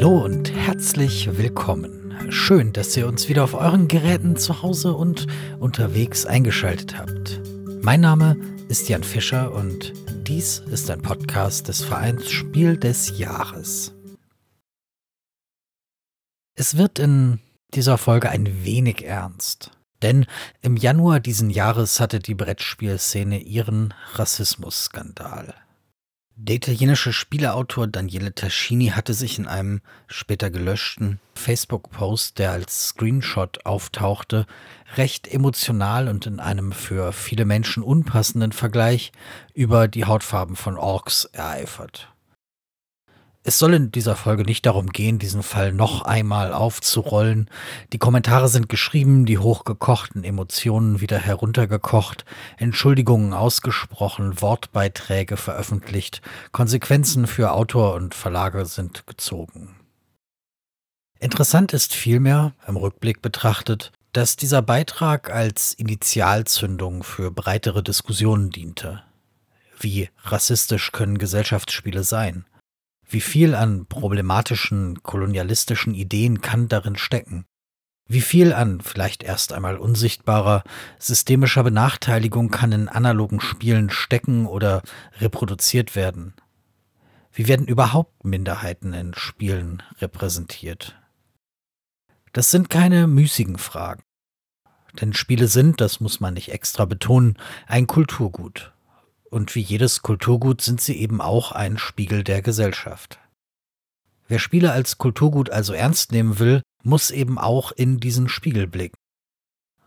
Hallo und herzlich willkommen. Schön, dass ihr uns wieder auf euren Geräten zu Hause und unterwegs eingeschaltet habt. Mein Name ist Jan Fischer und dies ist ein Podcast des Vereins Spiel des Jahres. Es wird in dieser Folge ein wenig ernst. Denn im Januar diesen Jahres hatte die Brettspielszene ihren Rassismusskandal. Der italienische Spieleautor Daniele Tascini hatte sich in einem später gelöschten Facebook-Post, der als Screenshot auftauchte, recht emotional und in einem für viele Menschen unpassenden Vergleich über die Hautfarben von Orks ereifert. Es soll in dieser Folge nicht darum gehen, diesen Fall noch einmal aufzurollen. Die Kommentare sind geschrieben, die hochgekochten Emotionen wieder heruntergekocht, Entschuldigungen ausgesprochen, Wortbeiträge veröffentlicht, Konsequenzen für Autor und Verlage sind gezogen. Interessant ist vielmehr, im Rückblick betrachtet, dass dieser Beitrag als Initialzündung für breitere Diskussionen diente. Wie rassistisch können Gesellschaftsspiele sein? Wie viel an problematischen kolonialistischen Ideen kann darin stecken? Wie viel an vielleicht erst einmal unsichtbarer systemischer Benachteiligung kann in analogen Spielen stecken oder reproduziert werden? Wie werden überhaupt Minderheiten in Spielen repräsentiert? Das sind keine müßigen Fragen. Denn Spiele sind, das muss man nicht extra betonen, ein Kulturgut. Und wie jedes Kulturgut sind sie eben auch ein Spiegel der Gesellschaft. Wer Spiele als Kulturgut also ernst nehmen will, muss eben auch in diesen Spiegel blicken.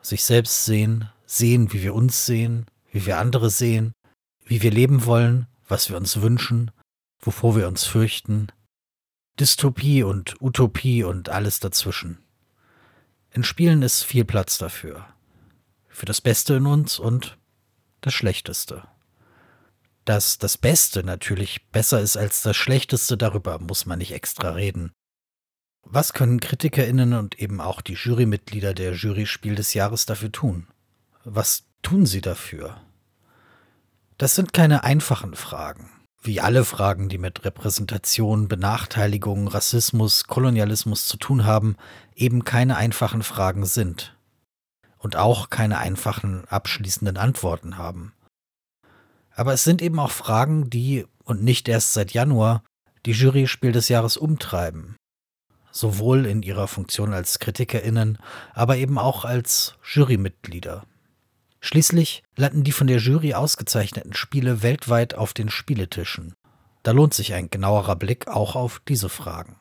Sich selbst sehen, sehen, wie wir uns sehen, wie wir andere sehen, wie wir leben wollen, was wir uns wünschen, wovor wir uns fürchten. Dystopie und Utopie und alles dazwischen. In Spielen ist viel Platz dafür. Für das Beste in uns und das Schlechteste dass das Beste natürlich besser ist als das Schlechteste, darüber muss man nicht extra reden. Was können KritikerInnen und eben auch die Jurymitglieder der Jury Spiel des Jahres dafür tun? Was tun sie dafür? Das sind keine einfachen Fragen. Wie alle Fragen, die mit Repräsentation, Benachteiligung, Rassismus, Kolonialismus zu tun haben, eben keine einfachen Fragen sind. Und auch keine einfachen abschließenden Antworten haben. Aber es sind eben auch Fragen, die, und nicht erst seit Januar, die Jury Spiel des Jahres umtreiben. Sowohl in ihrer Funktion als KritikerInnen, aber eben auch als Jurymitglieder. Schließlich landen die von der Jury ausgezeichneten Spiele weltweit auf den Spieletischen. Da lohnt sich ein genauerer Blick auch auf diese Fragen.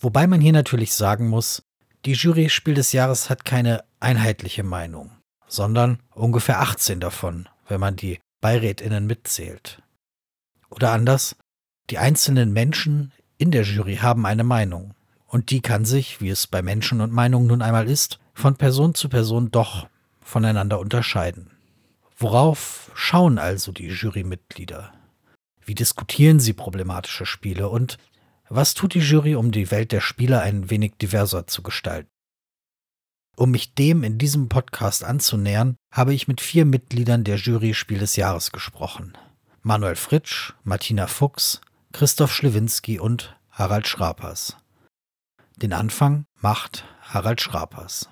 Wobei man hier natürlich sagen muss, die Jury Spiel des Jahres hat keine einheitliche Meinung, sondern ungefähr 18 davon, wenn man die BeirätInnen mitzählt. Oder anders, die einzelnen Menschen in der Jury haben eine Meinung. Und die kann sich, wie es bei Menschen und Meinungen nun einmal ist, von Person zu Person doch voneinander unterscheiden. Worauf schauen also die Jurymitglieder? Wie diskutieren sie problematische Spiele und was tut die Jury, um die Welt der Spieler ein wenig diverser zu gestalten? Um mich dem in diesem Podcast anzunähern, habe ich mit vier Mitgliedern der Jury Spiel des Jahres gesprochen. Manuel Fritsch, Martina Fuchs, Christoph Schlewinski und Harald Schrapers. Den Anfang macht Harald Schrapers.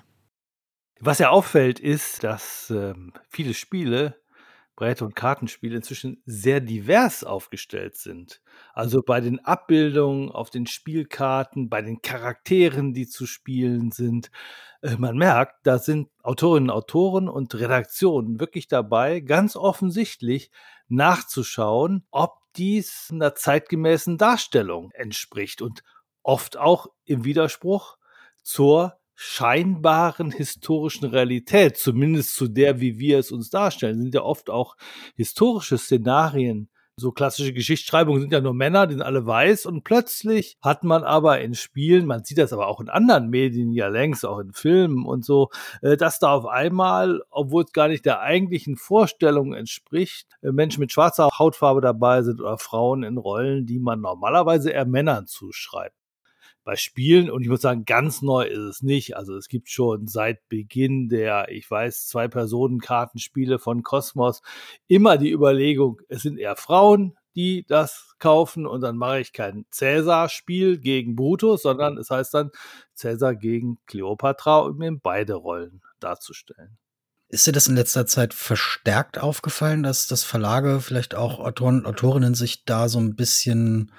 Was ja auffällt, ist, dass ähm, viele Spiele Brett- und Kartenspiele inzwischen sehr divers aufgestellt sind. Also bei den Abbildungen auf den Spielkarten, bei den Charakteren, die zu spielen sind. Äh, man merkt, da sind Autorinnen, Autoren und Redaktionen wirklich dabei, ganz offensichtlich nachzuschauen, ob dies einer zeitgemäßen Darstellung entspricht und oft auch im Widerspruch zur scheinbaren historischen Realität, zumindest zu der, wie wir es uns darstellen, sind ja oft auch historische Szenarien. So klassische Geschichtsschreibungen sind ja nur Männer, die sind alle weiß. Und plötzlich hat man aber in Spielen, man sieht das aber auch in anderen Medien ja längst, auch in Filmen und so, äh, dass da auf einmal, obwohl es gar nicht der eigentlichen Vorstellung entspricht, äh, Menschen mit schwarzer Hautfarbe dabei sind oder Frauen in Rollen, die man normalerweise eher Männern zuschreibt bei Spielen. Und ich muss sagen, ganz neu ist es nicht. Also es gibt schon seit Beginn der, ich weiß, zwei Personen Kartenspiele von Cosmos immer die Überlegung, es sind eher Frauen, die das kaufen und dann mache ich kein Cäsar-Spiel gegen Brutus, sondern es heißt dann Cäsar gegen Kleopatra, um mir beide Rollen darzustellen. Ist dir das in letzter Zeit verstärkt aufgefallen, dass das Verlage, vielleicht auch Autoren und Autorinnen sich da so ein bisschen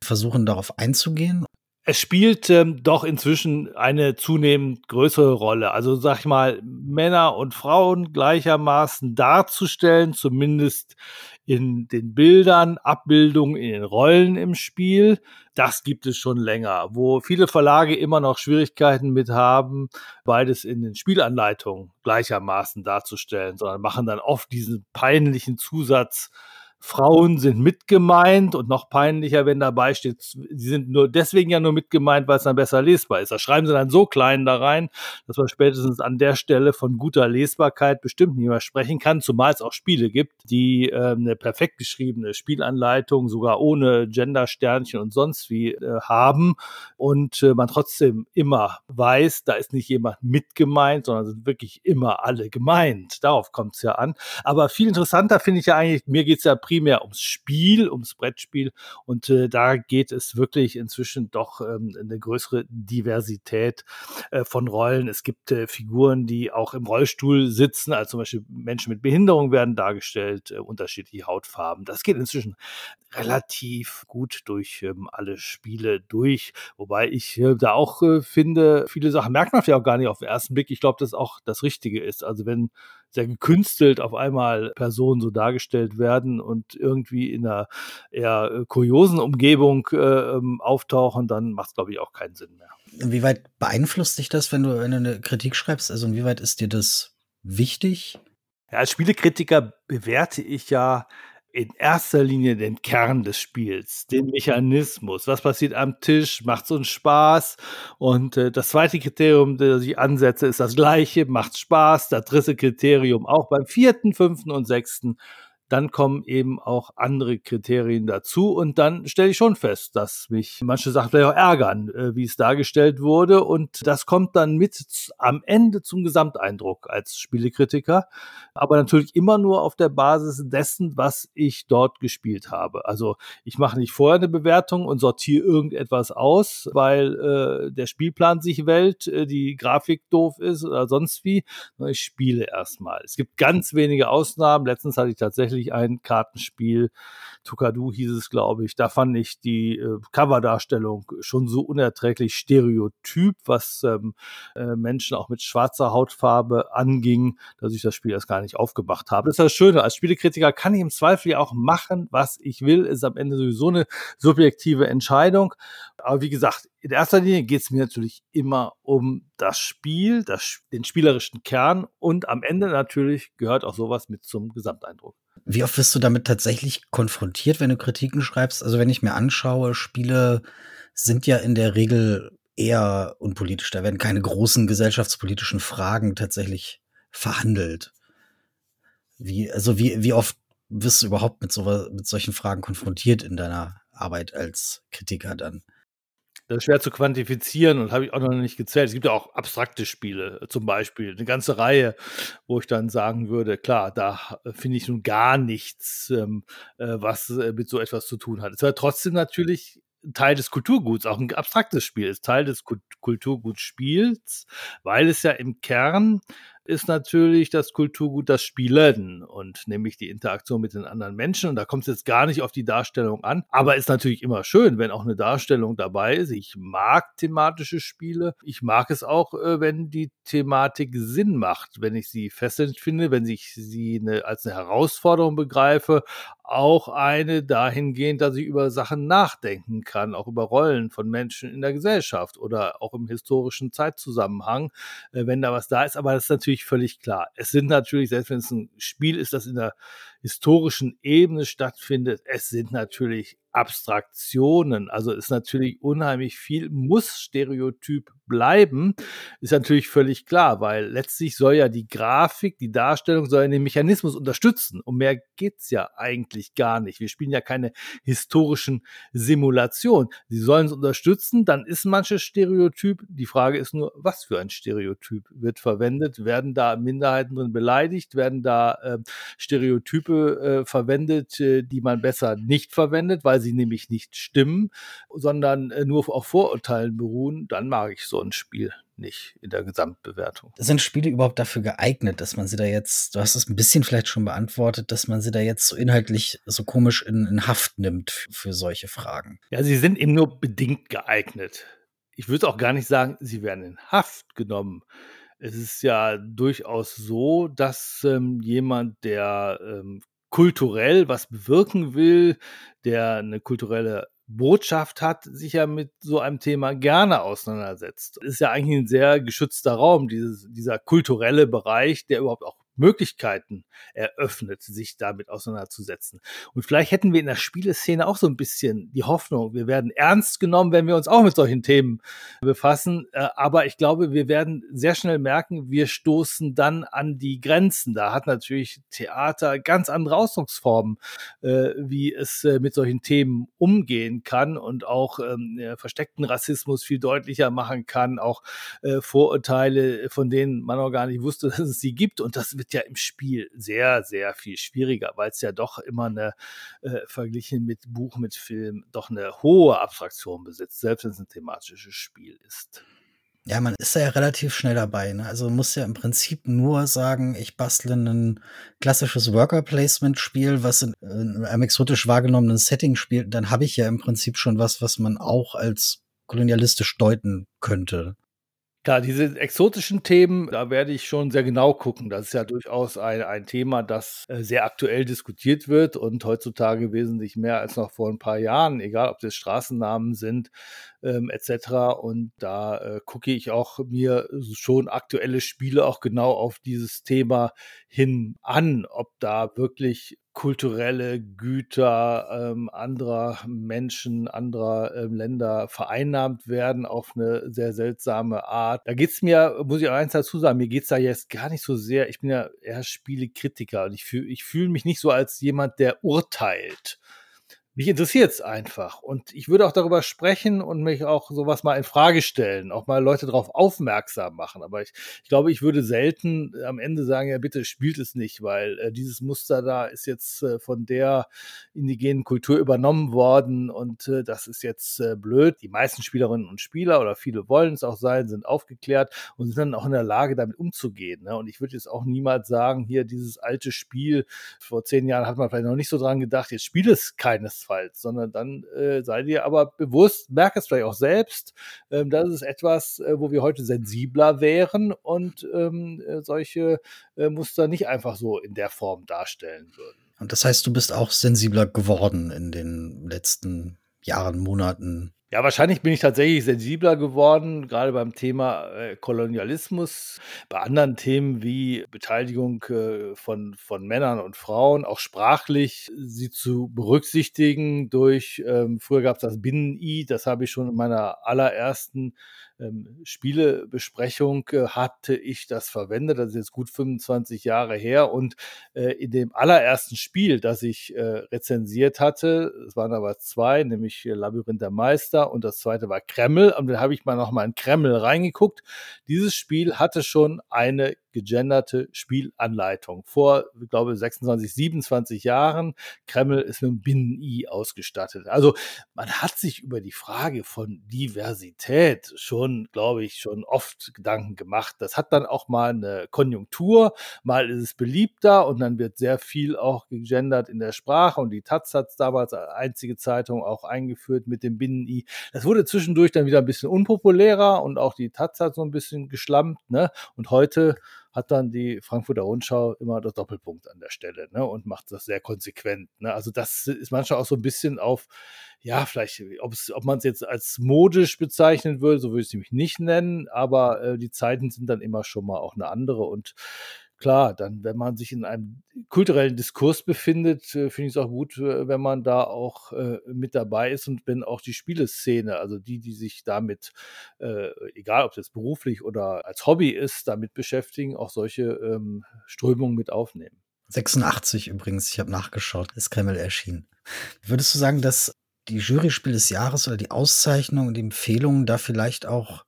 versuchen, darauf einzugehen? Es spielt ähm, doch inzwischen eine zunehmend größere Rolle. Also sag ich mal, Männer und Frauen gleichermaßen darzustellen, zumindest in den Bildern, Abbildungen in den Rollen im Spiel. Das gibt es schon länger, wo viele Verlage immer noch Schwierigkeiten mit haben, beides in den Spielanleitungen gleichermaßen darzustellen, sondern machen dann oft diesen peinlichen Zusatz, Frauen sind mitgemeint und noch peinlicher, wenn dabei steht, sie sind nur deswegen ja nur mitgemeint, weil es dann besser lesbar ist. Da schreiben sie dann so klein da rein, dass man spätestens an der Stelle von guter Lesbarkeit bestimmt nicht mehr sprechen kann, zumal es auch Spiele gibt, die äh, eine perfekt geschriebene Spielanleitung sogar ohne Gendersternchen und sonst wie äh, haben und äh, man trotzdem immer weiß, da ist nicht jemand mitgemeint, sondern sind wirklich immer alle gemeint. Darauf kommt es ja an. Aber viel interessanter finde ich ja eigentlich, mir geht es ja primär ums Spiel, ums Brettspiel. Und äh, da geht es wirklich inzwischen doch ähm, eine größere Diversität äh, von Rollen. Es gibt äh, Figuren, die auch im Rollstuhl sitzen, also zum Beispiel Menschen mit Behinderung werden dargestellt, äh, unterschiedliche Hautfarben. Das geht inzwischen relativ gut durch ähm, alle Spiele durch. Wobei ich äh, da auch äh, finde, viele Sachen merkt man vielleicht auch gar nicht auf den ersten Blick. Ich glaube, dass auch das Richtige ist. Also wenn sehr gekünstelt auf einmal Personen so dargestellt werden und irgendwie in einer eher äh, kuriosen Umgebung äh, ähm, auftauchen, dann macht es, glaube ich, auch keinen Sinn mehr. Inwieweit beeinflusst dich das, wenn du, wenn du eine Kritik schreibst? Also inwieweit ist dir das wichtig? Ja, als Spielekritiker bewerte ich ja in erster Linie den Kern des Spiels, den Mechanismus. Was passiert am Tisch? Macht es uns Spaß? Und äh, das zweite Kriterium, das ich ansetze, ist das gleiche. Macht Spaß? Das dritte Kriterium auch beim vierten, fünften und sechsten dann kommen eben auch andere Kriterien dazu und dann stelle ich schon fest, dass mich manche Sachen vielleicht auch ärgern, äh, wie es dargestellt wurde und das kommt dann mit am Ende zum Gesamteindruck als Spielekritiker, aber natürlich immer nur auf der Basis dessen, was ich dort gespielt habe. Also ich mache nicht vorher eine Bewertung und sortiere irgendetwas aus, weil äh, der Spielplan sich wählt, äh, die Grafik doof ist oder sonst wie. Ich spiele erstmal. Es gibt ganz wenige Ausnahmen. Letztens hatte ich tatsächlich tatsächlich ein Kartenspiel. Tukadu hieß es, glaube ich. Da fand ich die äh, Coverdarstellung schon so unerträglich stereotyp, was ähm, äh, Menschen auch mit schwarzer Hautfarbe anging, dass ich das Spiel erst gar nicht aufgemacht habe. Das ist das Schöne. Als Spielekritiker kann ich im Zweifel ja auch machen, was ich will. Ist am Ende sowieso eine subjektive Entscheidung. Aber wie gesagt, in erster Linie geht es mir natürlich immer um das Spiel, das, den spielerischen Kern und am Ende natürlich gehört auch sowas mit zum Gesamteindruck. Wie oft wirst du damit tatsächlich konfrontiert, wenn du Kritiken schreibst? Also wenn ich mir anschaue, Spiele sind ja in der Regel eher unpolitisch. Da werden keine großen gesellschaftspolitischen Fragen tatsächlich verhandelt. Wie, also wie, wie oft wirst du überhaupt mit, so, mit solchen Fragen konfrontiert in deiner Arbeit als Kritiker dann? Das ist schwer zu quantifizieren und habe ich auch noch nicht gezählt. Es gibt ja auch abstrakte Spiele, zum Beispiel eine ganze Reihe, wo ich dann sagen würde, klar, da finde ich nun gar nichts, ähm, äh, was äh, mit so etwas zu tun hat. Es war trotzdem natürlich Teil des Kulturguts, auch ein abstraktes Spiel ist Teil des Kulturgutspiels, weil es ja im Kern ist natürlich das Kulturgut das Spielen und nämlich die Interaktion mit den anderen Menschen. Und da kommt es jetzt gar nicht auf die Darstellung an, aber ist natürlich immer schön, wenn auch eine Darstellung dabei ist. Ich mag thematische Spiele. Ich mag es auch, äh, wenn die Thematik Sinn macht, wenn ich sie fesselnd finde, wenn ich sie eine, als eine Herausforderung begreife, auch eine dahingehend, dass ich über Sachen nachdenken kann, auch über Rollen von Menschen in der Gesellschaft oder auch im historischen Zeitzusammenhang, äh, wenn da was da ist. Aber das ist natürlich völlig klar. Es sind natürlich, selbst wenn es ein Spiel ist, das in der historischen Ebene stattfindet, es sind natürlich Abstraktionen. Also ist natürlich unheimlich viel, muss Stereotyp bleiben, ist natürlich völlig klar, weil letztlich soll ja die Grafik, die Darstellung soll ja den Mechanismus unterstützen. Um mehr geht's ja eigentlich gar nicht. Wir spielen ja keine historischen Simulationen. Sie sollen es unterstützen, dann ist manches Stereotyp. Die Frage ist nur, was für ein Stereotyp wird verwendet? Werden da Minderheiten drin beleidigt? Werden da äh, Stereotype Begriffe äh, verwendet, äh, die man besser nicht verwendet, weil sie nämlich nicht stimmen, sondern äh, nur auf Vorurteilen beruhen, dann mag ich so ein Spiel nicht in der Gesamtbewertung. Sind Spiele überhaupt dafür geeignet, dass man sie da jetzt, du hast es ein bisschen vielleicht schon beantwortet, dass man sie da jetzt so inhaltlich so komisch in, in Haft nimmt für solche Fragen? Ja, sie sind eben nur bedingt geeignet. Ich würde auch gar nicht sagen, sie werden in Haft genommen. Es ist ja durchaus so, dass ähm, jemand, der ähm, kulturell was bewirken will, der eine kulturelle Botschaft hat, sich ja mit so einem Thema gerne auseinandersetzt. Ist ja eigentlich ein sehr geschützter Raum, dieses, dieser kulturelle Bereich, der überhaupt auch Möglichkeiten eröffnet, sich damit auseinanderzusetzen. Und vielleicht hätten wir in der Spieleszene auch so ein bisschen die Hoffnung, wir werden ernst genommen, wenn wir uns auch mit solchen Themen befassen. Äh, aber ich glaube, wir werden sehr schnell merken, wir stoßen dann an die Grenzen. Da hat natürlich Theater ganz andere Ausdrucksformen, äh, wie es äh, mit solchen Themen umgehen kann und auch ähm, versteckten Rassismus viel deutlicher machen kann, auch Vorurteile, von denen man auch gar nicht wusste, dass es sie gibt. Und das wird wird ja im Spiel sehr, sehr viel schwieriger, weil es ja doch immer eine, äh, verglichen mit Buch, mit Film, doch eine hohe Abstraktion besitzt, selbst wenn es ein thematisches Spiel ist. Ja, man ist ja relativ schnell dabei. Ne? Also muss ja im Prinzip nur sagen, ich bastle ein klassisches Worker-Placement-Spiel, was in, in einem exotisch wahrgenommenen Setting spielt. Dann habe ich ja im Prinzip schon was, was man auch als kolonialistisch deuten könnte. Klar, diese exotischen Themen, da werde ich schon sehr genau gucken. Das ist ja durchaus ein, ein Thema, das äh, sehr aktuell diskutiert wird und heutzutage wesentlich mehr als noch vor ein paar Jahren, egal ob das Straßennamen sind ähm, etc. Und da äh, gucke ich auch mir schon aktuelle Spiele auch genau auf dieses Thema hin an, ob da wirklich kulturelle Güter ähm, anderer Menschen, anderer ähm, Länder vereinnahmt werden auf eine sehr seltsame Art. Da geht's mir, muss ich auch eins dazu sagen, mir geht's da jetzt gar nicht so sehr, ich bin ja eher Spielekritiker und ich fühle ich fühl mich nicht so als jemand, der urteilt. Mich interessiert es einfach. Und ich würde auch darüber sprechen und mich auch sowas mal in Frage stellen, auch mal Leute darauf aufmerksam machen. Aber ich, ich glaube, ich würde selten am Ende sagen, ja, bitte spielt es nicht, weil äh, dieses Muster da ist jetzt äh, von der indigenen Kultur übernommen worden und äh, das ist jetzt äh, blöd. Die meisten Spielerinnen und Spieler oder viele wollen es auch sein, sind aufgeklärt und sind dann auch in der Lage, damit umzugehen. Ne? Und ich würde jetzt auch niemals sagen, hier dieses alte Spiel, vor zehn Jahren hat man vielleicht noch nicht so dran gedacht, jetzt spielt es keines keinesfalls, sondern dann äh, sei dir aber bewusst, merk es vielleicht auch selbst, ähm, das ist etwas, äh, wo wir heute sensibler wären und ähm, äh, solche äh, Muster nicht einfach so in der Form darstellen würden. Und das heißt, du bist auch sensibler geworden in den letzten Jahren, Monaten, ja, wahrscheinlich bin ich tatsächlich sensibler geworden, gerade beim Thema äh, Kolonialismus, bei anderen Themen wie Beteiligung äh, von, von Männern und Frauen, auch sprachlich sie zu berücksichtigen durch, ähm, früher gab es das Binnen-I, das habe ich schon in meiner allerersten ähm, Spielebesprechung äh, hatte ich das verwendet. Das ist jetzt gut 25 Jahre her. Und äh, in dem allerersten Spiel, das ich rezensiert hatte, es waren aber zwei, nämlich Labyrinth der Meister und das zweite war Kreml. Und dann habe ich mal noch mal in Kreml reingeguckt. Dieses Spiel hatte schon eine gegenderte Spielanleitung. Vor, ich glaube, 26, 27 Jahren. Kreml ist mit einem Binnen-I ausgestattet. Also man hat sich über die Frage von Diversität schon, glaube ich, schon oft Gedanken gemacht. Das hat dann auch mal eine Konjunktur. Mal ist es beliebter und dann wird sehr viel auch gegendert in der Sprache und die Taz hat es damals als einzige Zeitung auch eingeführt mit dem Binnen-I. Das wurde zwischendurch dann wieder ein bisschen unpopulärer und auch die Taz hat so ein bisschen geschlampt. Ne? Und heute hat dann die Frankfurter Rundschau immer das Doppelpunkt an der Stelle ne, und macht das sehr konsequent. Ne. Also das ist manchmal auch so ein bisschen auf, ja, vielleicht, ob man es jetzt als modisch bezeichnen würde, so würde ich es nämlich nicht nennen, aber äh, die Zeiten sind dann immer schon mal auch eine andere und klar, dann, wenn man sich in einem kulturellen Diskurs befindet, äh, finde ich es auch gut, äh, wenn man da auch äh, mit dabei ist und wenn auch die Spieleszene, also die, die sich damit, äh, egal ob das beruflich oder als Hobby ist, damit beschäftigen, auch solche ähm, Strömungen mit aufnehmen. 86 übrigens, ich habe nachgeschaut, ist Kreml erschienen. Würdest du sagen, dass die Juryspiel des Jahres oder die Auszeichnung und die Empfehlungen da vielleicht auch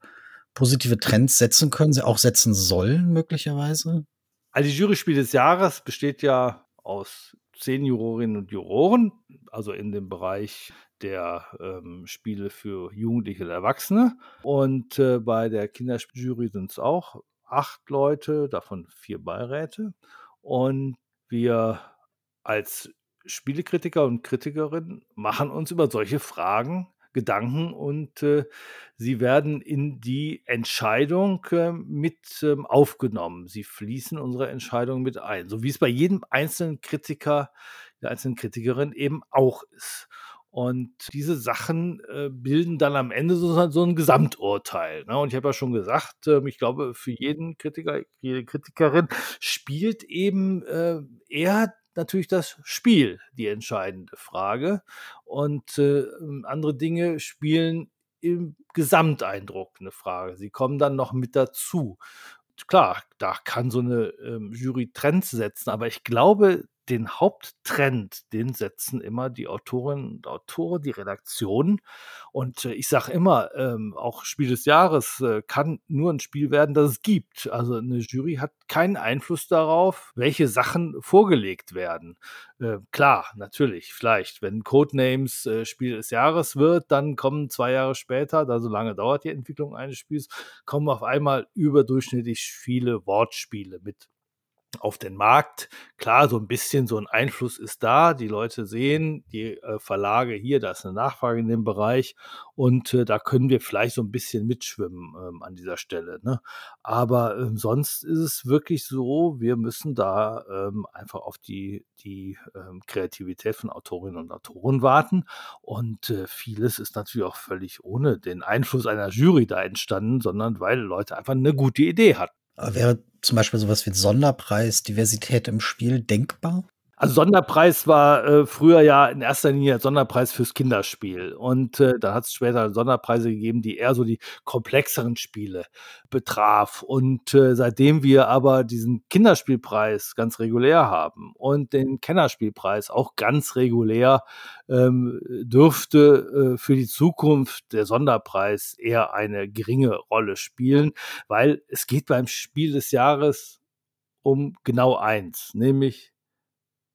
positive Trends setzen können, sie auch setzen sollen, möglicherweise? Also die Juryspiel des Jahres besteht ja aus zehn Jurorinnen und Juroren, also in dem Bereich der ähm, Spiele für Jugendliche und Erwachsene. Und äh, bei der Kinderjury sind es auch acht Leute, davon vier Beiräte. Und wir als Spielekritiker und Kritikerinnen machen uns über solche Fragen Gedanken und äh, sie werden in die Entscheidung äh, mit ähm, aufgenommen. Sie fließen unsere Entscheidung mit ein, so wie es bei jedem einzelnen Kritiker, der einzelnen Kritikerin eben auch ist. Und diese Sachen äh, bilden dann am Ende so, so ein Gesamturteil. Ne? Und ich habe ja schon gesagt, äh, ich glaube, für jeden Kritiker, jede Kritikerin spielt eben äh, eher natürlich das Spiel die entscheidende Frage. Und äh, andere Dinge spielen im Gesamteindruck eine Frage. Sie kommen dann noch mit dazu. Klar, da kann so eine ähm, Jury Trends setzen, aber ich glaube, den Haupttrend, den setzen immer die Autorinnen und Autoren, die Redaktionen. Und äh, ich sage immer, ähm, auch Spiel des Jahres äh, kann nur ein Spiel werden, das es gibt. Also eine Jury hat keinen Einfluss darauf, welche Sachen vorgelegt werden. Äh, klar, natürlich, vielleicht, wenn Codenames äh, Spiel des Jahres wird, dann kommen zwei Jahre später, da so lange dauert die Entwicklung eines Spiels, kommen auf einmal überdurchschnittlich viele Wortspiele mit auf den Markt. Klar, so ein bisschen so ein Einfluss ist da. Die Leute sehen, die äh, Verlage hier, da ist eine Nachfrage in dem Bereich und äh, da können wir vielleicht so ein bisschen mitschwimmen ähm, an dieser Stelle. Ne? Aber ähm, sonst ist es wirklich so, wir müssen da ähm, einfach auf die, die ähm, Kreativität von Autorinnen und Autoren warten und äh, vieles ist natürlich auch völlig ohne den Einfluss einer Jury da entstanden, sondern weil Leute einfach eine gute Idee hatten. Wäre zum Beispiel sowas wie Sonderpreis, Diversität im Spiel denkbar? Also Sonderpreis war äh, früher ja in erster Linie Sonderpreis fürs Kinderspiel. Und äh, dann hat es später Sonderpreise gegeben, die eher so die komplexeren Spiele betraf. Und äh, seitdem wir aber diesen Kinderspielpreis ganz regulär haben und den Kennerspielpreis auch ganz regulär, ähm, dürfte äh, für die Zukunft der Sonderpreis eher eine geringe Rolle spielen, weil es geht beim Spiel des Jahres um genau eins, nämlich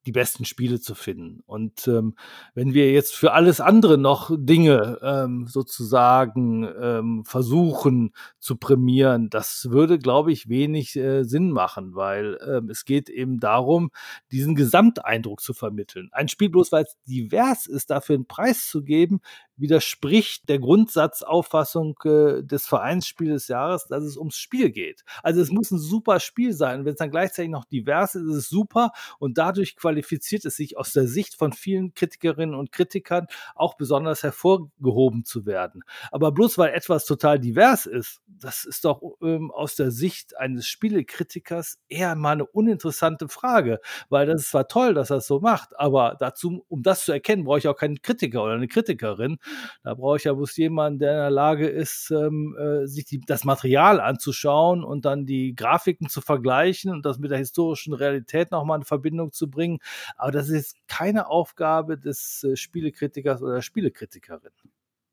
die besten Spiele zu finden. Und ähm, wenn wir jetzt für alles andere noch Dinge ähm, sozusagen ähm, versuchen zu prämieren, das würde, glaube ich, wenig äh, Sinn machen, weil ähm, es geht eben darum, diesen Gesamteindruck zu vermitteln. Ein Spiel bloß, weil es divers ist, dafür einen Preis zu geben, widerspricht der Grundsatzauffassung äh, des Vereinsspiels des Jahres, dass es ums Spiel geht. Also es muss ein super Spiel sein. Wenn es dann gleichzeitig noch divers ist, ist es super und dadurch qualifiziert es sich aus der Sicht von vielen Kritikerinnen und Kritikern auch besonders hervorgehoben zu werden. Aber bloß weil etwas total divers ist, das ist doch ähm, aus der Sicht eines Spielekritikers eher mal eine uninteressante Frage, weil das ist zwar toll, dass er es so macht, aber dazu, um das zu erkennen, brauche ich auch keinen Kritiker oder eine Kritikerin, da brauche ich ja bloß jemanden, der in der Lage ist, ähm, äh, sich die, das Material anzuschauen und dann die Grafiken zu vergleichen und das mit der historischen Realität nochmal in Verbindung zu bringen. Aber das ist keine Aufgabe des äh, Spielekritikers oder der Spielekritikerin.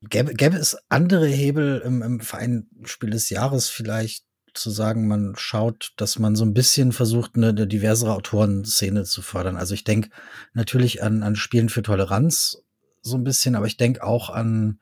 Gäbe, gäbe es andere Hebel im, im Verein Spiel des Jahres vielleicht zu sagen, man schaut, dass man so ein bisschen versucht, eine, eine diversere Autorenszene zu fördern. Also ich denke natürlich an, an Spielen für Toleranz so ein bisschen, aber ich denke auch an,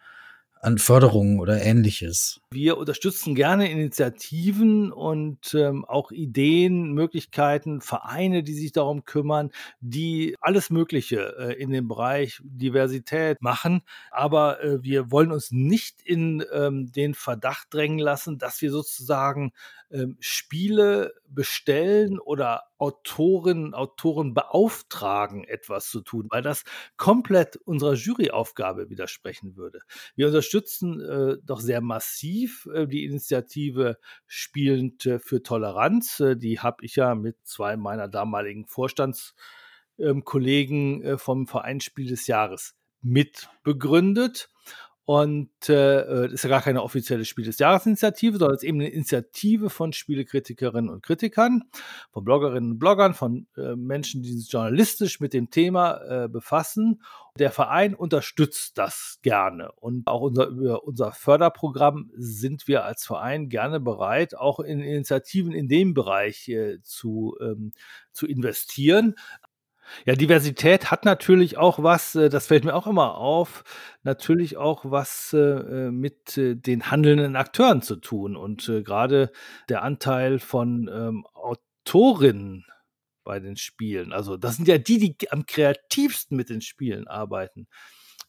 an Förderungen oder ähnliches. Wir unterstützen gerne Initiativen und ähm, auch Ideen, Möglichkeiten, Vereine, die sich darum kümmern, die alles Mögliche äh, in dem Bereich Diversität machen. Aber äh, wir wollen uns nicht in ähm, den Verdacht drängen lassen, dass wir sozusagen ähm, Spiele bestellen oder Autorinnen, Autoren beauftragen, etwas zu tun, weil das komplett unserer Juryaufgabe widersprechen würde. Wir unterstützen äh, doch sehr massiv äh, die Initiative Spielend äh, für Toleranz. Äh, die habe ich ja mit zwei meiner damaligen Vorstandskollegen äh, vom Verein Spiel des Jahres mitbegründet. Und äh, äh, ist ja gar keine offizielle Spiel des Jahresinitiative, sondern es ist eben eine Initiative von Spielekritikerinnen und Kritikern, von Bloggerinnen und Bloggern, von äh, Menschen, die sich journalistisch mit dem Thema äh, befassen. Der Verein unterstützt das gerne. Und auch unser, über unser Förderprogramm sind wir als Verein gerne bereit, auch in Initiativen in dem Bereich äh, zu, ähm, zu investieren. Ja, Diversität hat natürlich auch was, äh, das fällt mir auch immer auf, natürlich auch was, äh, äh mit, den handelnden Akteuren zu tun. Und, grade der Anteil von, ähm, Autorinnen bei den Spielen, also das sind ja die, die am kreativsten mit den Spielen arbeiten,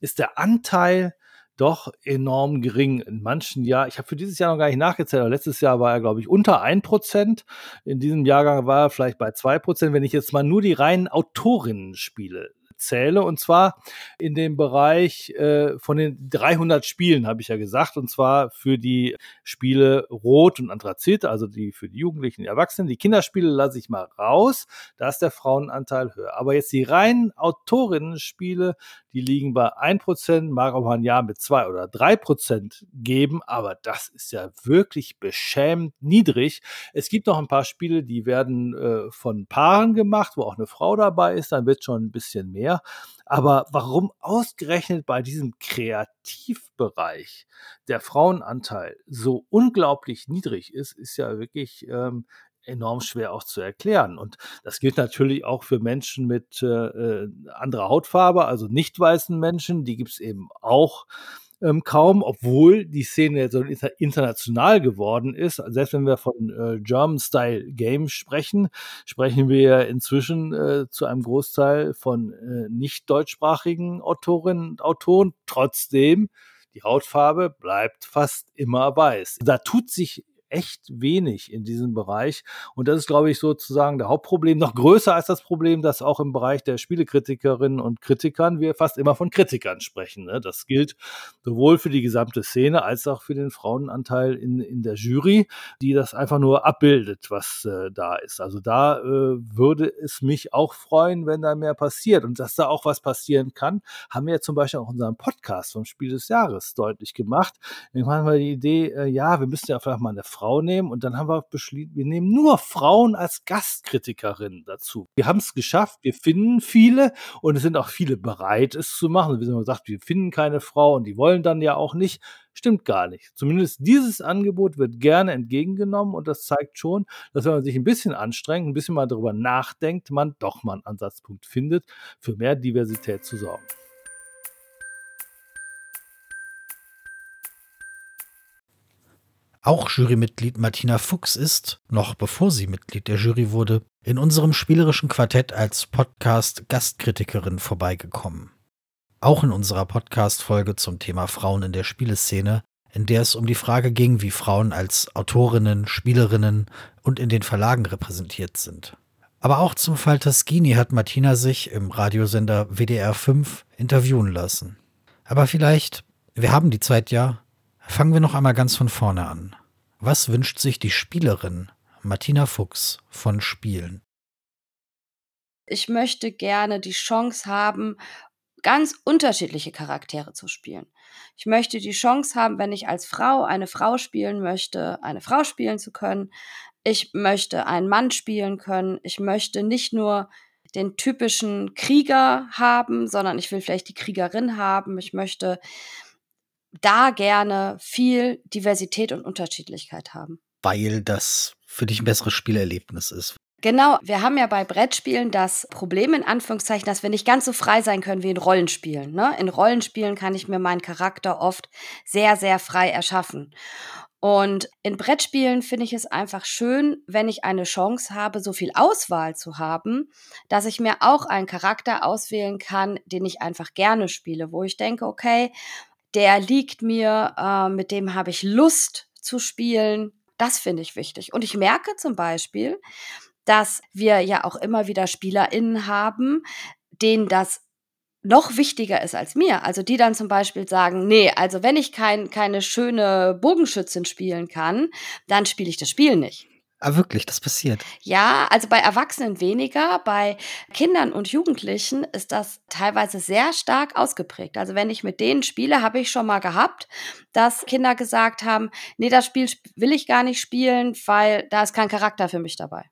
ist der Anteil doch enorm gering. In manchen Jahr ich habe für dieses Jahr noch gar nicht nachgezählt, aber letztes Jahr war er, glaube ich, unter 1% In diesem Jahrgang war er vielleicht bei 2% Wenn ich jetzt mal nur die reinen Autorinnen spiele, zähle. Und zwar in dem Bereich äh, von den 300 Spielen, habe ich ja gesagt. Und zwar für die Spiele Rot und Anthrazit, also die für die Jugendlichen, die Erwachsenen. Die Kinderspiele lasse ich mal raus. Da ist der Frauenanteil höher. Aber jetzt die reinen Autorinnen-Spiele, die liegen bei 1%, mag auch mal ein Jahr mit 2 oder 3% geben, aber das ist ja wirklich beschämend niedrig. Es gibt noch ein paar Spiele, die werden äh, von Paaren gemacht, wo auch eine Frau dabei ist, dann wird schon ein bisschen mehr. Aber warum ausgerechnet bei diesem Kreativbereich der Frauenanteil so unglaublich niedrig ist, ist ja wirklich ähm, enorm schwer auch zu erklären. Und das gilt natürlich auch für Menschen mit äh, äh anderer Hautfarbe, also nicht weißen Menschen, die gibt es eben auch ähm, kaum, obwohl die Szene so international geworden ist. Selbst wenn wir von äh, German-Style-Games sprechen, sprechen wir inzwischen äh, zu einem Großteil von äh, nicht deutschsprachigen Autorinnen und Autoren. Trotzdem, die Hautfarbe bleibt fast immer weiß. Da tut sich echt wenig in diesem Bereich. Und das ist, glaube ich, sozusagen der Hauptproblem. Noch größer als das Problem, dass auch im Bereich der Spielekritikerinnen und Kritikern wir fast immer von Kritikern sprechen. Ne? Das gilt sowohl für die gesamte Szene als auch für den Frauenanteil in, in der Jury, die das einfach nur abbildet, was äh, da ist. Also da äh, würde es mich auch freuen, wenn da mehr passiert. Und dass da auch was passieren kann, haben wir ja zum Beispiel auch in unserem Podcast vom Spiel des Jahres deutlich gemacht. Irgendwann haben wir die Idee, äh, ja, wir müssen ja vielleicht mal eine Frau Frau nehmen und dann haben wir beschlossen, wir nehmen nur Frauen als Gastkritikerinnen dazu. Wir haben es geschafft, wir finden viele und es sind auch viele bereit, es zu machen. Wir haben gesagt, wir finden keine Frau und die wollen dann ja auch nicht. Stimmt gar nicht. Zumindest dieses Angebot wird gerne entgegengenommen und das zeigt schon, dass wenn man sich ein bisschen anstrengt, ein bisschen mal darüber nachdenkt, man doch mal einen Ansatzpunkt findet, für mehr Diversität zu sorgen. Auch Jurymitglied Martina Fuchs ist, noch bevor sie Mitglied der Jury wurde, in unserem spielerischen Quartett als Podcast-Gastkritikerin vorbeigekommen. Auch in unserer Podcast-Folge zum Thema Frauen in der Spieleszene, in der es um die Frage ging, wie Frauen als Autorinnen, Spielerinnen und in den Verlagen repräsentiert sind. Aber auch zum Fall Taschini hat Martina sich im Radiosender WDR 5 interviewen lassen. Aber vielleicht, wir haben die Zeit ja, Fangen wir noch einmal ganz von vorne an. Was wünscht sich die Spielerin Martina Fuchs von Spielen? Ich möchte gerne die Chance haben, ganz unterschiedliche Charaktere zu spielen. Ich möchte die Chance haben, wenn ich als Frau eine Frau spielen möchte, eine Frau spielen zu können. Ich möchte einen Mann spielen können. Ich möchte nicht nur den typischen Krieger haben, sondern ich will vielleicht die Kriegerin haben. Ich möchte da gerne viel Diversität und Unterschiedlichkeit haben. Weil das für dich ein besseres Spielerlebnis ist. Genau, wir haben ja bei Brettspielen das Problem in Anführungszeichen, dass wir nicht ganz so frei sein können wie in Rollenspielen. Ne? In Rollenspielen kann ich mir meinen Charakter oft sehr, sehr frei erschaffen. Und in Brettspielen finde ich es einfach schön, wenn ich eine Chance habe, so viel Auswahl zu haben, dass ich mir auch einen Charakter auswählen kann, den ich einfach gerne spiele, wo ich denke, okay, der liegt mir, äh, mit dem habe ich Lust zu spielen. Das finde ich wichtig. Und ich merke zum Beispiel, dass wir ja auch immer wieder SpielerInnen haben, denen das noch wichtiger ist als mir. Also die dann zum Beispiel sagen, nee, also wenn ich kein, keine schöne Bogenschützin spielen kann, dann spiele ich das Spiel nicht. Ah, wirklich, das passiert. Ja, also bei Erwachsenen weniger, bei Kindern und Jugendlichen ist das teilweise sehr stark ausgeprägt. Also wenn ich mit denen spiele, habe ich schon mal gehabt, dass Kinder gesagt haben, nee, das Spiel will ich gar nicht spielen, weil da ist kein Charakter für mich dabei.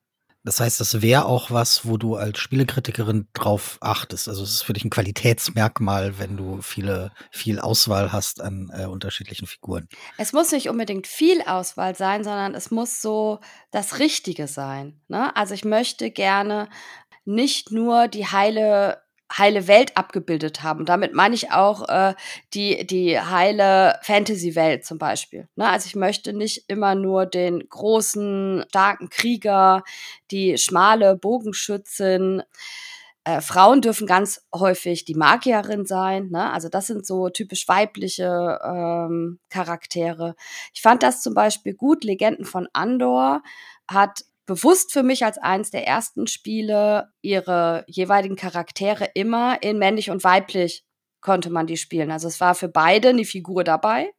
Das heißt, das wäre auch was, wo du als Spielekritikerin drauf achtest. Also es ist für dich ein Qualitätsmerkmal, wenn du viele, viel Auswahl hast an äh, unterschiedlichen Figuren. Es muss nicht unbedingt viel Auswahl sein, sondern es muss so das Richtige sein. Ne? Also ich möchte gerne nicht nur die heile heile Welt abgebildet haben. Damit meine ich auch äh, die, die heile Fantasy-Welt zum Beispiel. Ne? Also ich möchte nicht immer nur den großen, starken Krieger, die schmale Bogenschützin. Äh, Frauen dürfen ganz häufig die Magierin sein. Ne? Also das sind so typisch weibliche ähm, Charaktere. Ich fand das zum Beispiel gut. Legenden von Andor hat bewusst für mich als eines der ersten Spiele ihre jeweiligen Charaktere immer in männlich und weiblich konnte man die spielen. Also es war für beide eine Figur dabei,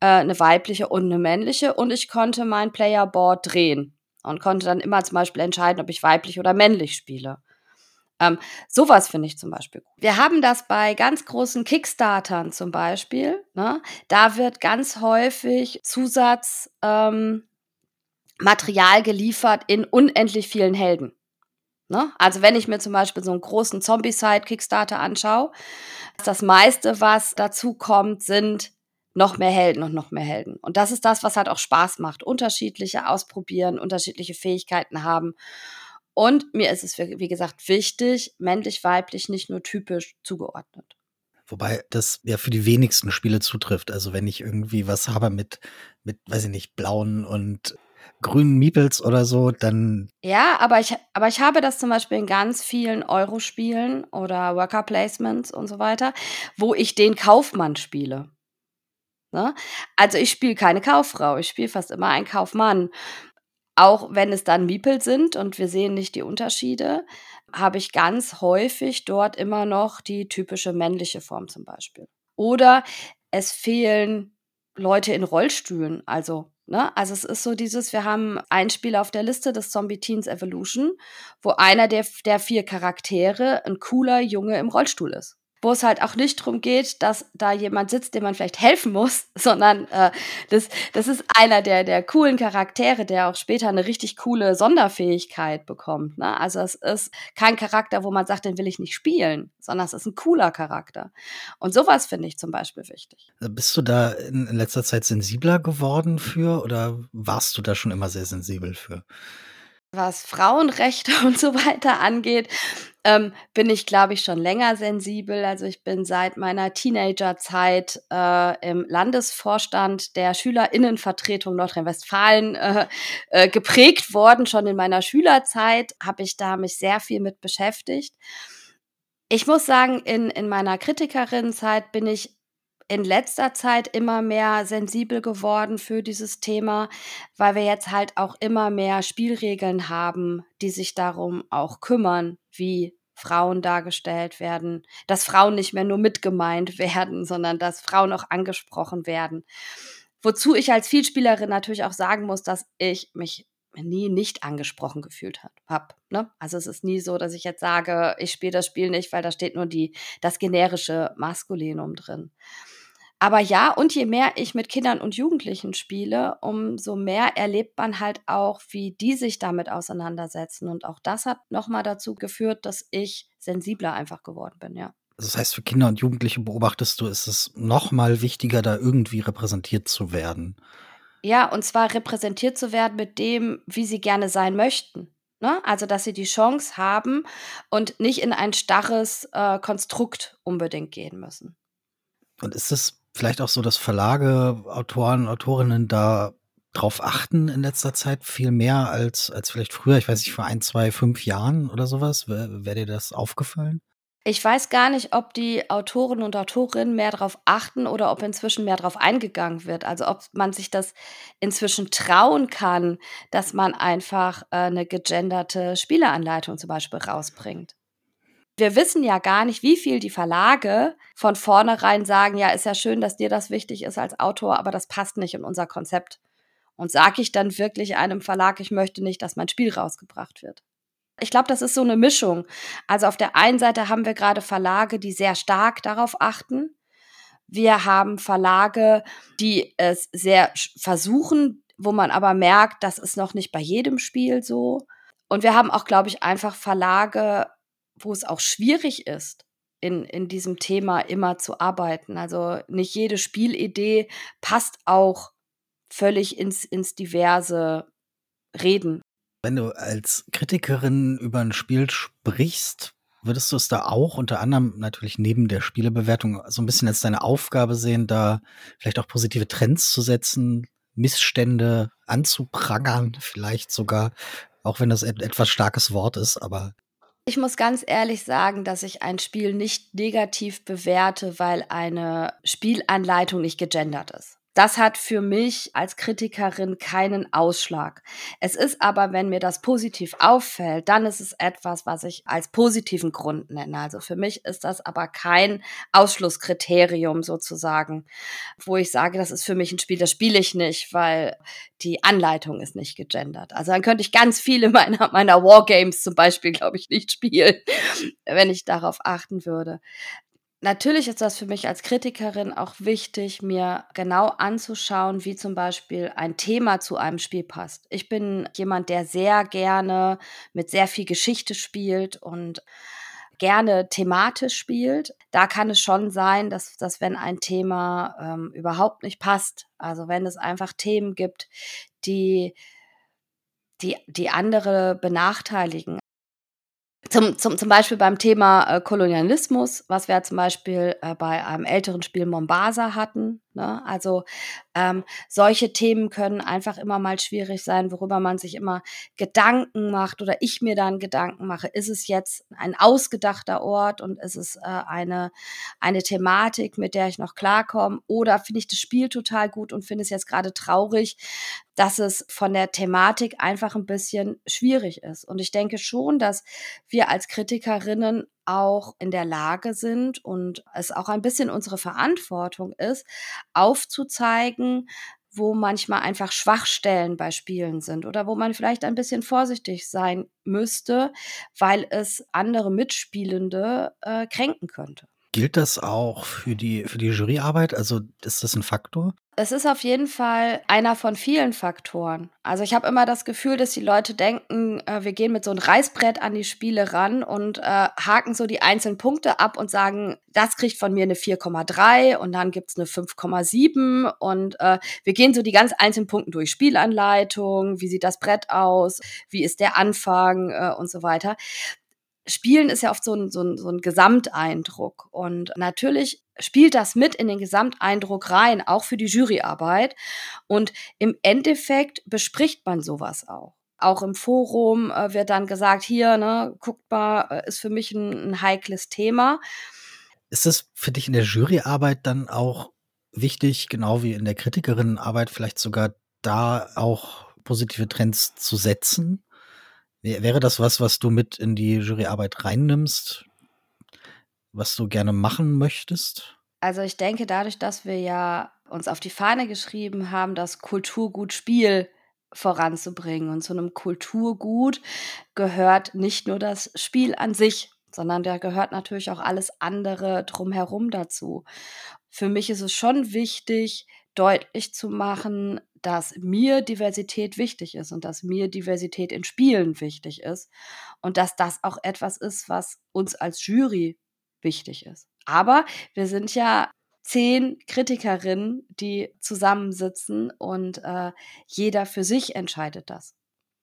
äh, eine weibliche und eine männliche und ich konnte mein Playerboard drehen und konnte dann immer zum Beispiel entscheiden, ob ich weiblich oder männlich spiele. Ähm, sowas finde ich zum Beispiel gut. Wir haben das bei ganz großen Kickstartern zum Beispiel. Ne? Da wird ganz häufig Zusatz ähm, Material geliefert in unendlich vielen Helden. Ne? Also wenn ich mir zum Beispiel so einen großen Zombie-Side-Kickstarter anschaue, das meiste, was dazu kommt, sind noch mehr Helden und noch mehr Helden. Und das ist das, was halt auch Spaß macht. Unterschiedliche ausprobieren, unterschiedliche Fähigkeiten haben. Und mir ist es, wie gesagt, wichtig, männlich, weiblich, nicht nur typisch zugeordnet. Wobei das ja für die wenigsten Spiele zutrifft. Also wenn ich irgendwie was habe mit, mit, weiß ich nicht, blauen und grünen Meeples oder so, dann. Ja, aber ich, aber ich habe das zum Beispiel in ganz vielen Euro-Spielen oder Worker Placements und so weiter, wo ich den Kaufmann spiele. Ne? Also ich spiele keine Kauffrau, ich spiele fast immer einen Kaufmann. Auch wenn es dann Miepel sind und wir sehen nicht die Unterschiede, habe ich ganz häufig dort immer noch die typische männliche Form zum Beispiel. Oder es fehlen Leute in Rollstühlen, also Ne? Also es ist so dieses, wir haben ein Spiel auf der Liste, das Zombie Teens Evolution, wo einer der, der vier Charaktere ein cooler Junge im Rollstuhl ist wo es halt auch nicht darum geht, dass da jemand sitzt, dem man vielleicht helfen muss, sondern äh, das, das ist einer der, der coolen Charaktere, der auch später eine richtig coole Sonderfähigkeit bekommt. Ne? Also es ist kein Charakter, wo man sagt, den will ich nicht spielen, sondern es ist ein cooler Charakter. Und sowas finde ich zum Beispiel wichtig. Also bist du da in, in letzter Zeit sensibler geworden für oder warst du da schon immer sehr sensibel für? Was Frauenrechte und so weiter angeht, ähm, bin ich, glaube ich, schon länger sensibel. Also ich bin seit meiner Teenagerzeit äh, im Landesvorstand der Schülerinnenvertretung Nordrhein-Westfalen äh, äh, geprägt worden. Schon in meiner Schülerzeit habe ich da mich sehr viel mit beschäftigt. Ich muss sagen, in, in meiner Kritikerinnenzeit bin ich in letzter Zeit immer mehr sensibel geworden für dieses Thema, weil wir jetzt halt auch immer mehr Spielregeln haben, die sich darum auch kümmern, wie Frauen dargestellt werden, dass Frauen nicht mehr nur mitgemeint werden, sondern dass Frauen auch angesprochen werden. Wozu ich als Vielspielerin natürlich auch sagen muss, dass ich mich nie nicht angesprochen gefühlt habe. Ne? Also es ist nie so, dass ich jetzt sage, ich spiele das Spiel nicht, weil da steht nur die, das generische Maskulinum drin. Aber ja, und je mehr ich mit Kindern und Jugendlichen spiele, umso mehr erlebt man halt auch, wie die sich damit auseinandersetzen. Und auch das hat nochmal dazu geführt, dass ich sensibler einfach geworden bin, ja. Das heißt, für Kinder und Jugendliche beobachtest du, ist es nochmal wichtiger, da irgendwie repräsentiert zu werden. Ja, und zwar repräsentiert zu werden mit dem, wie sie gerne sein möchten. Ne? Also, dass sie die Chance haben und nicht in ein starres äh, Konstrukt unbedingt gehen müssen. Und ist es vielleicht auch so, dass Verlage, Autoren, Autorinnen da drauf achten in letzter Zeit viel mehr als, als vielleicht früher, ich weiß nicht, vor ein, zwei, fünf Jahren oder sowas? Wäre wär dir das aufgefallen? Ich weiß gar nicht, ob die Autoren und Autorinnen mehr darauf achten oder ob inzwischen mehr darauf eingegangen wird. Also ob man sich das inzwischen trauen kann, dass man einfach äh, eine gegenderte Spieleanleitung zum Beispiel rausbringt wir wissen ja gar nicht, wie viel die Verlage von vornherein sagen, ja, ist ja schön, dass dir das wichtig ist als Autor, aber das passt nicht in unser Konzept. Und sage ich dann wirklich einem Verlag, ich möchte nicht, dass mein Spiel rausgebracht wird. Ich glaube, das ist so eine Mischung. Also auf der einen Seite haben wir gerade Verlage, die sehr stark darauf achten. Wir haben Verlage, die es sehr versuchen, wo man aber merkt, das ist noch nicht bei jedem Spiel so. Und wir haben auch, glaube ich, einfach Verlage, wo es auch schwierig ist, in, in diesem Thema immer zu arbeiten. Also nicht jede Spielidee passt auch völlig ins, ins diverse Reden. Wenn du als Kritikerin über ein Spiel sprichst, würdest du es da auch unter anderem natürlich neben der Spielebewertung so ein bisschen als deine Aufgabe sehen, da vielleicht auch positive Trends zu setzen, Missstände anzuprangern, vielleicht sogar, auch wenn das et etwas starkes Wort ist, aber ich muss ganz ehrlich sagen, dass ich ein Spiel nicht negativ bewerte, weil eine Spielanleitung nicht gegendert ist. Das hat für mich als Kritikerin keinen Ausschlag. Es ist aber, wenn mir das positiv auffällt, dann ist es etwas, was ich als positiven Grund nenne. Also für mich ist das aber kein Ausschlusskriterium sozusagen, wo ich sage, das ist für mich ein Spiel, das spiele ich nicht, weil die Anleitung ist nicht gegendert. Also dann könnte ich ganz viele meiner, meiner Wargames zum Beispiel, glaube ich, nicht spielen, wenn ich darauf achten würde. Natürlich ist das für mich als Kritikerin auch wichtig, mir genau anzuschauen, wie zum Beispiel ein Thema zu einem Spiel passt. Ich bin jemand, der sehr gerne mit sehr viel Geschichte spielt und gerne thematisch spielt. Da kann es schon sein, dass, dass wenn ein Thema ähm, überhaupt nicht passt, also wenn es einfach Themen gibt, die die, die andere benachteiligen. Zum, zum, zum Beispiel beim Thema äh, Kolonialismus, was wir zum Beispiel äh, bei einem älteren Spiel Mombasa hatten. Ne? Also ähm, solche Themen können einfach immer mal schwierig sein, worüber man sich immer Gedanken macht oder ich mir dann Gedanken mache. Ist es jetzt ein ausgedachter Ort und ist es äh, eine, eine Thematik, mit der ich noch klarkomme? Oder finde ich das Spiel total gut und finde es jetzt gerade traurig, dass es von der Thematik einfach ein bisschen schwierig ist. Und ich denke schon, dass wir als Kritikerinnen auch in der Lage sind und es auch ein bisschen unsere Verantwortung ist, aufzuzeigen, wo manchmal einfach Schwachstellen bei Spielen sind oder wo man vielleicht ein bisschen vorsichtig sein müsste, weil es andere Mitspielende äh, kränken könnte. Gilt das auch für die, für die Juryarbeit? Also ist das ein Faktor? Es ist auf jeden Fall einer von vielen Faktoren. Also ich habe immer das Gefühl, dass die Leute denken, äh, wir gehen mit so einem Reißbrett an die Spiele ran und äh, haken so die einzelnen Punkte ab und sagen, das kriegt von mir eine 4,3 und dann gibt's eine 5,7 und äh, wir gehen so die ganz einzelnen Punkte durch. Spielanleitung, wie sieht das Brett aus, wie ist der Anfang äh, und so weiter. Spielen ist ja oft so ein, so, ein, so ein Gesamteindruck. Und natürlich spielt das mit in den Gesamteindruck rein, auch für die Juryarbeit. Und im Endeffekt bespricht man sowas auch. Auch im Forum äh, wird dann gesagt, hier, ne, guckt mal, äh, ist für mich ein, ein heikles Thema. Ist es für dich in der Juryarbeit dann auch wichtig, genau wie in der Kritikerinnenarbeit, vielleicht sogar da auch positive Trends zu setzen? Wäre das was, was du mit in die Juryarbeit reinnimmst? Was du gerne machen möchtest? Also ich denke, dadurch, dass wir ja uns auf die Fahne geschrieben haben, das Kulturgut Spiel voranzubringen. Und zu einem Kulturgut gehört nicht nur das Spiel an sich, sondern da gehört natürlich auch alles andere drumherum dazu. Für mich ist es schon wichtig, deutlich zu machen, dass mir Diversität wichtig ist und dass mir Diversität in Spielen wichtig ist und dass das auch etwas ist, was uns als Jury wichtig ist. Aber wir sind ja zehn Kritikerinnen, die zusammensitzen und äh, jeder für sich entscheidet das.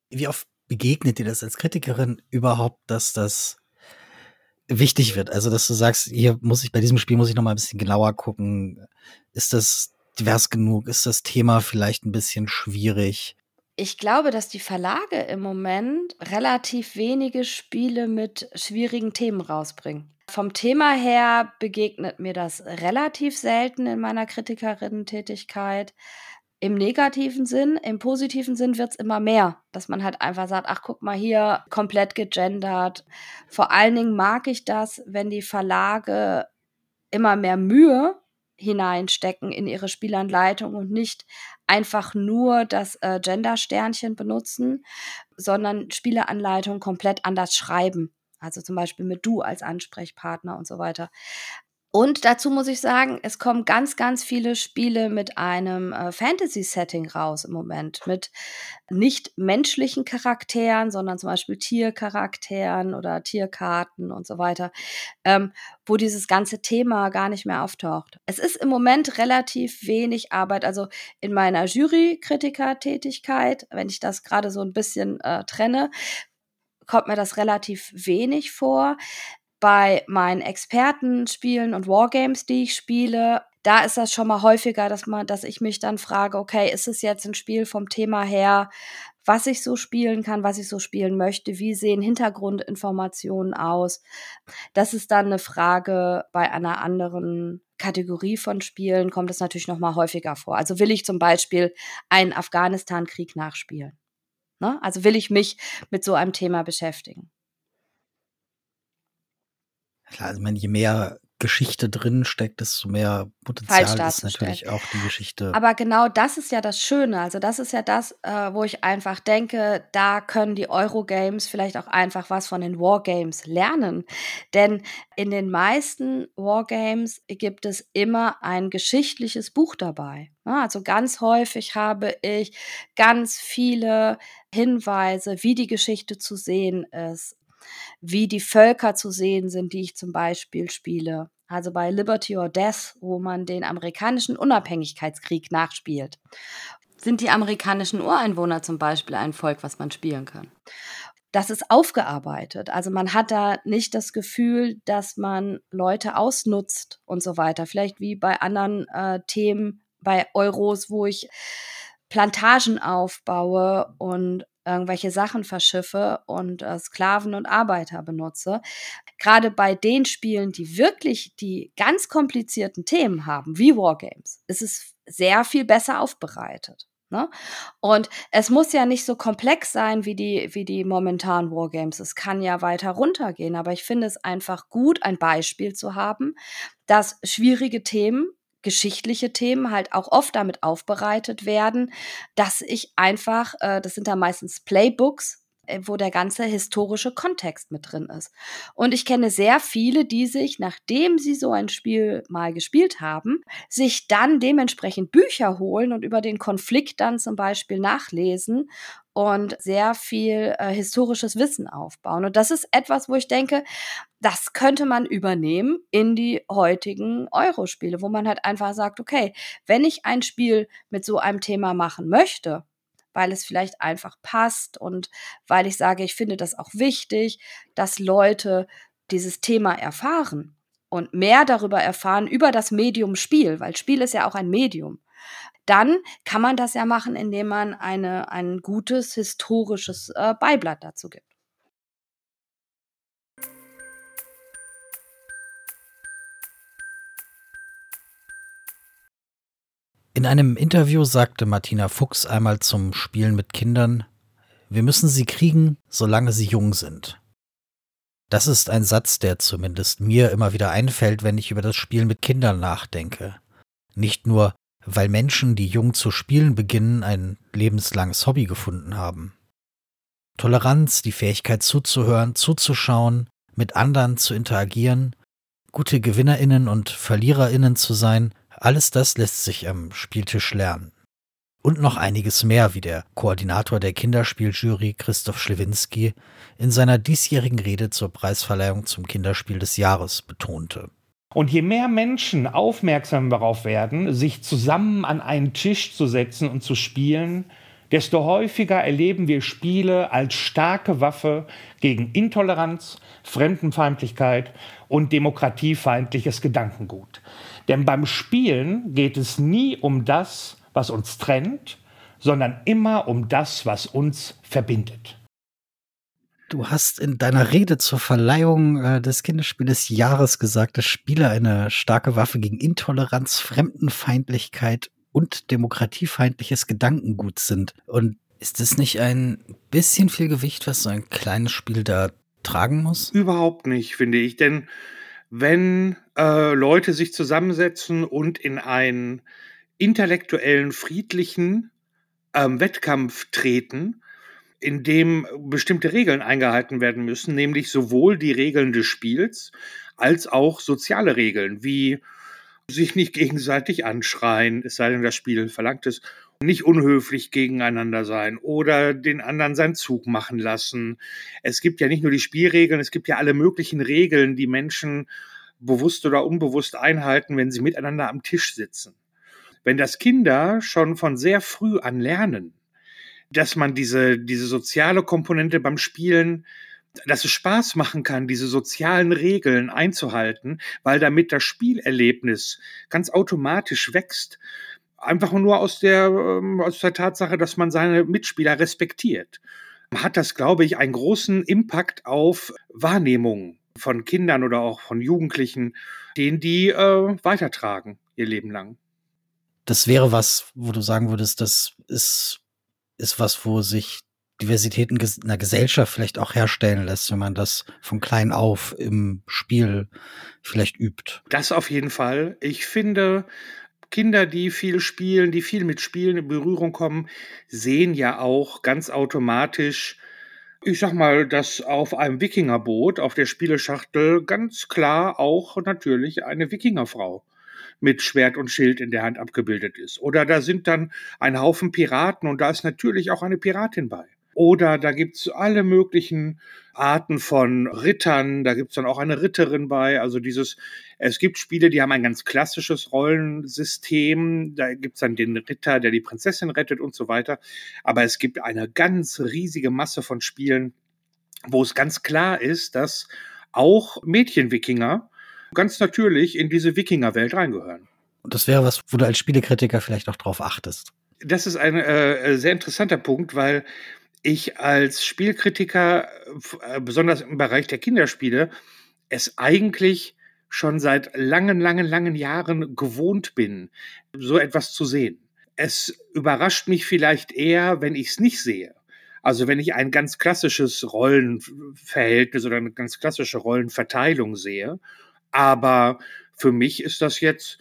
Wie oft begegnet dir das als Kritikerin überhaupt, dass das wichtig wird? Also, dass du sagst, hier muss ich bei diesem Spiel muss ich noch mal ein bisschen genauer gucken. Ist das divers genug? Ist das Thema vielleicht ein bisschen schwierig? Ich glaube, dass die Verlage im Moment relativ wenige Spiele mit schwierigen Themen rausbringen. Vom Thema her begegnet mir das relativ selten in meiner Kritikerinnen-Tätigkeit. Im negativen Sinn, im positiven Sinn wird es immer mehr, dass man halt einfach sagt, ach guck mal hier, komplett gegendert. Vor allen Dingen mag ich das, wenn die Verlage immer mehr Mühe hineinstecken in ihre Spielanleitung und nicht einfach nur das äh, Gender-Sternchen benutzen, sondern Spieleanleitung komplett anders schreiben. Also zum Beispiel mit du als Ansprechpartner und so weiter. Und dazu muss ich sagen, es kommen ganz, ganz viele Spiele mit einem äh, Fantasy-Setting raus im Moment. Mit nicht menschlichen Charakteren, sondern zum Beispiel Tiercharakteren oder Tierkarten und so weiter, ähm, wo dieses ganze Thema gar nicht mehr auftaucht. Es ist im Moment relativ wenig Arbeit. Also in meiner Jury-Kritiker-Tätigkeit, wenn ich das gerade so ein bisschen äh, trenne, kommt mir das relativ wenig vor bei meinen Expertenspielen und Wargames, die ich spiele, da ist das schon mal häufiger, dass man, dass ich mich dann frage, okay, ist es jetzt ein Spiel vom Thema her, was ich so spielen kann, was ich so spielen möchte, wie sehen Hintergrundinformationen aus? Das ist dann eine Frage bei einer anderen Kategorie von Spielen kommt es natürlich noch mal häufiger vor. Also will ich zum Beispiel einen Afghanistan-Krieg nachspielen? Ne? Also will ich mich mit so einem Thema beschäftigen? Klar, also ich meine, je mehr Geschichte drin steckt, desto mehr Potenzial ist natürlich auch die Geschichte. Aber genau das ist ja das Schöne. Also das ist ja das, äh, wo ich einfach denke, da können die Eurogames vielleicht auch einfach was von den Wargames lernen. Denn in den meisten Wargames gibt es immer ein geschichtliches Buch dabei. Also ganz häufig habe ich ganz viele Hinweise, wie die Geschichte zu sehen ist, wie die Völker zu sehen sind, die ich zum Beispiel spiele. Also bei Liberty or Death, wo man den amerikanischen Unabhängigkeitskrieg nachspielt. Sind die amerikanischen Ureinwohner zum Beispiel ein Volk, was man spielen kann? Das ist aufgearbeitet. Also man hat da nicht das Gefühl, dass man Leute ausnutzt und so weiter. Vielleicht wie bei anderen äh, Themen, bei Euros, wo ich Plantagen aufbaue und irgendwelche Sachen verschiffe und äh, Sklaven und Arbeiter benutze. Gerade bei den Spielen, die wirklich die ganz komplizierten Themen haben, wie Wargames, ist es sehr viel besser aufbereitet. Ne? Und es muss ja nicht so komplex sein wie die, wie die momentanen Wargames. Es kann ja weiter runtergehen, aber ich finde es einfach gut, ein Beispiel zu haben, dass schwierige Themen geschichtliche Themen halt auch oft damit aufbereitet werden, dass ich einfach, äh, das sind da meistens Playbooks, wo der ganze historische Kontext mit drin ist. Und ich kenne sehr viele, die sich, nachdem sie so ein Spiel mal gespielt haben, sich dann dementsprechend Bücher holen und über den Konflikt dann zum Beispiel nachlesen und sehr viel äh, historisches Wissen aufbauen. Und das ist etwas, wo ich denke, das könnte man übernehmen in die heutigen Euro-Spiele, wo man halt einfach sagt, okay, wenn ich ein Spiel mit so einem Thema machen möchte, weil es vielleicht einfach passt und weil ich sage, ich finde das auch wichtig, dass Leute dieses Thema erfahren und mehr darüber erfahren über das Medium Spiel, weil Spiel ist ja auch ein Medium. Dann kann man das ja machen, indem man eine, ein gutes historisches äh, Beiblatt dazu gibt. In einem Interview sagte Martina Fuchs einmal zum Spielen mit Kindern, wir müssen sie kriegen, solange sie jung sind. Das ist ein Satz, der zumindest mir immer wieder einfällt, wenn ich über das Spielen mit Kindern nachdenke. Nicht nur, weil Menschen, die jung zu spielen beginnen, ein lebenslanges Hobby gefunden haben. Toleranz, die Fähigkeit zuzuhören, zuzuschauen, mit anderen zu interagieren, gute Gewinnerinnen und Verliererinnen zu sein, alles das lässt sich am Spieltisch lernen. Und noch einiges mehr, wie der Koordinator der Kinderspieljury Christoph Schlewinski in seiner diesjährigen Rede zur Preisverleihung zum Kinderspiel des Jahres betonte. Und je mehr Menschen aufmerksam darauf werden, sich zusammen an einen Tisch zu setzen und zu spielen, desto häufiger erleben wir Spiele als starke Waffe gegen Intoleranz, Fremdenfeindlichkeit und demokratiefeindliches Gedankengut. Denn beim Spielen geht es nie um das, was uns trennt, sondern immer um das, was uns verbindet. Du hast in deiner Rede zur Verleihung äh, des Kinderspiels des Jahres gesagt, dass Spiele eine starke Waffe gegen Intoleranz, Fremdenfeindlichkeit und demokratiefeindliches Gedankengut sind. Und ist das nicht ein bisschen viel Gewicht, was so ein kleines Spiel da tragen muss? Überhaupt nicht, finde ich. Denn wenn äh, Leute sich zusammensetzen und in einen intellektuellen, friedlichen ähm, Wettkampf treten, in dem bestimmte Regeln eingehalten werden müssen, nämlich sowohl die Regeln des Spiels als auch soziale Regeln, wie sich nicht gegenseitig anschreien, es sei denn, das Spiel verlangt es, nicht unhöflich gegeneinander sein oder den anderen seinen Zug machen lassen. Es gibt ja nicht nur die Spielregeln, es gibt ja alle möglichen Regeln, die Menschen bewusst oder unbewusst einhalten, wenn sie miteinander am Tisch sitzen. Wenn das Kinder schon von sehr früh an lernen, dass man diese, diese soziale Komponente beim Spielen dass es Spaß machen kann, diese sozialen Regeln einzuhalten, weil damit das Spielerlebnis ganz automatisch wächst. Einfach nur aus der, ähm, aus der Tatsache, dass man seine Mitspieler respektiert. Hat das, glaube ich, einen großen Impact auf Wahrnehmung von Kindern oder auch von Jugendlichen, den die äh, weitertragen ihr Leben lang. Das wäre was, wo du sagen würdest, das ist, ist was, wo sich Diversität in einer Gesellschaft vielleicht auch herstellen lässt, wenn man das von klein auf im Spiel vielleicht übt. Das auf jeden Fall. Ich finde, Kinder, die viel spielen, die viel mit Spielen in Berührung kommen, sehen ja auch ganz automatisch, ich sag mal, dass auf einem Wikingerboot auf der Spieleschachtel ganz klar auch natürlich eine Wikingerfrau mit Schwert und Schild in der Hand abgebildet ist. Oder da sind dann ein Haufen Piraten und da ist natürlich auch eine Piratin bei. Oder da gibt's alle möglichen Arten von Rittern, da gibt's dann auch eine Ritterin bei. Also dieses, es gibt Spiele, die haben ein ganz klassisches Rollensystem. Da gibt's dann den Ritter, der die Prinzessin rettet und so weiter. Aber es gibt eine ganz riesige Masse von Spielen, wo es ganz klar ist, dass auch Mädchen-Wikinger ganz natürlich in diese Wikinger-Welt reingehören. Und das wäre was, wo du als Spielekritiker vielleicht auch drauf achtest. Das ist ein äh, sehr interessanter Punkt, weil ich als Spielkritiker, äh, besonders im Bereich der Kinderspiele, es eigentlich schon seit langen, langen, langen Jahren gewohnt bin, so etwas zu sehen. Es überrascht mich vielleicht eher, wenn ich es nicht sehe. Also wenn ich ein ganz klassisches Rollenverhältnis oder eine ganz klassische Rollenverteilung sehe. Aber für mich ist das jetzt,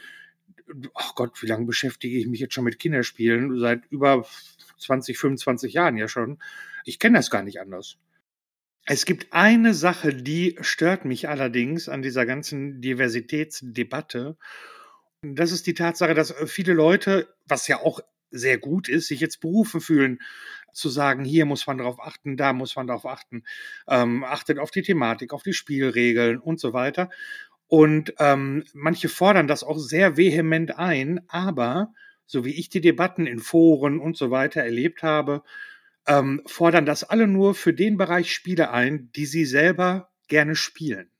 ach Gott, wie lange beschäftige ich mich jetzt schon mit Kinderspielen? Seit über 20, 25 Jahren ja schon. Ich kenne das gar nicht anders. Es gibt eine Sache, die stört mich allerdings an dieser ganzen Diversitätsdebatte. Das ist die Tatsache, dass viele Leute, was ja auch sehr gut ist, sich jetzt berufen fühlen, zu sagen, hier muss man darauf achten, da muss man darauf achten, ähm, achtet auf die Thematik, auf die Spielregeln und so weiter. Und ähm, manche fordern das auch sehr vehement ein, aber so wie ich die Debatten in Foren und so weiter erlebt habe, ähm, fordern das alle nur für den Bereich Spiele ein, die sie selber gerne spielen.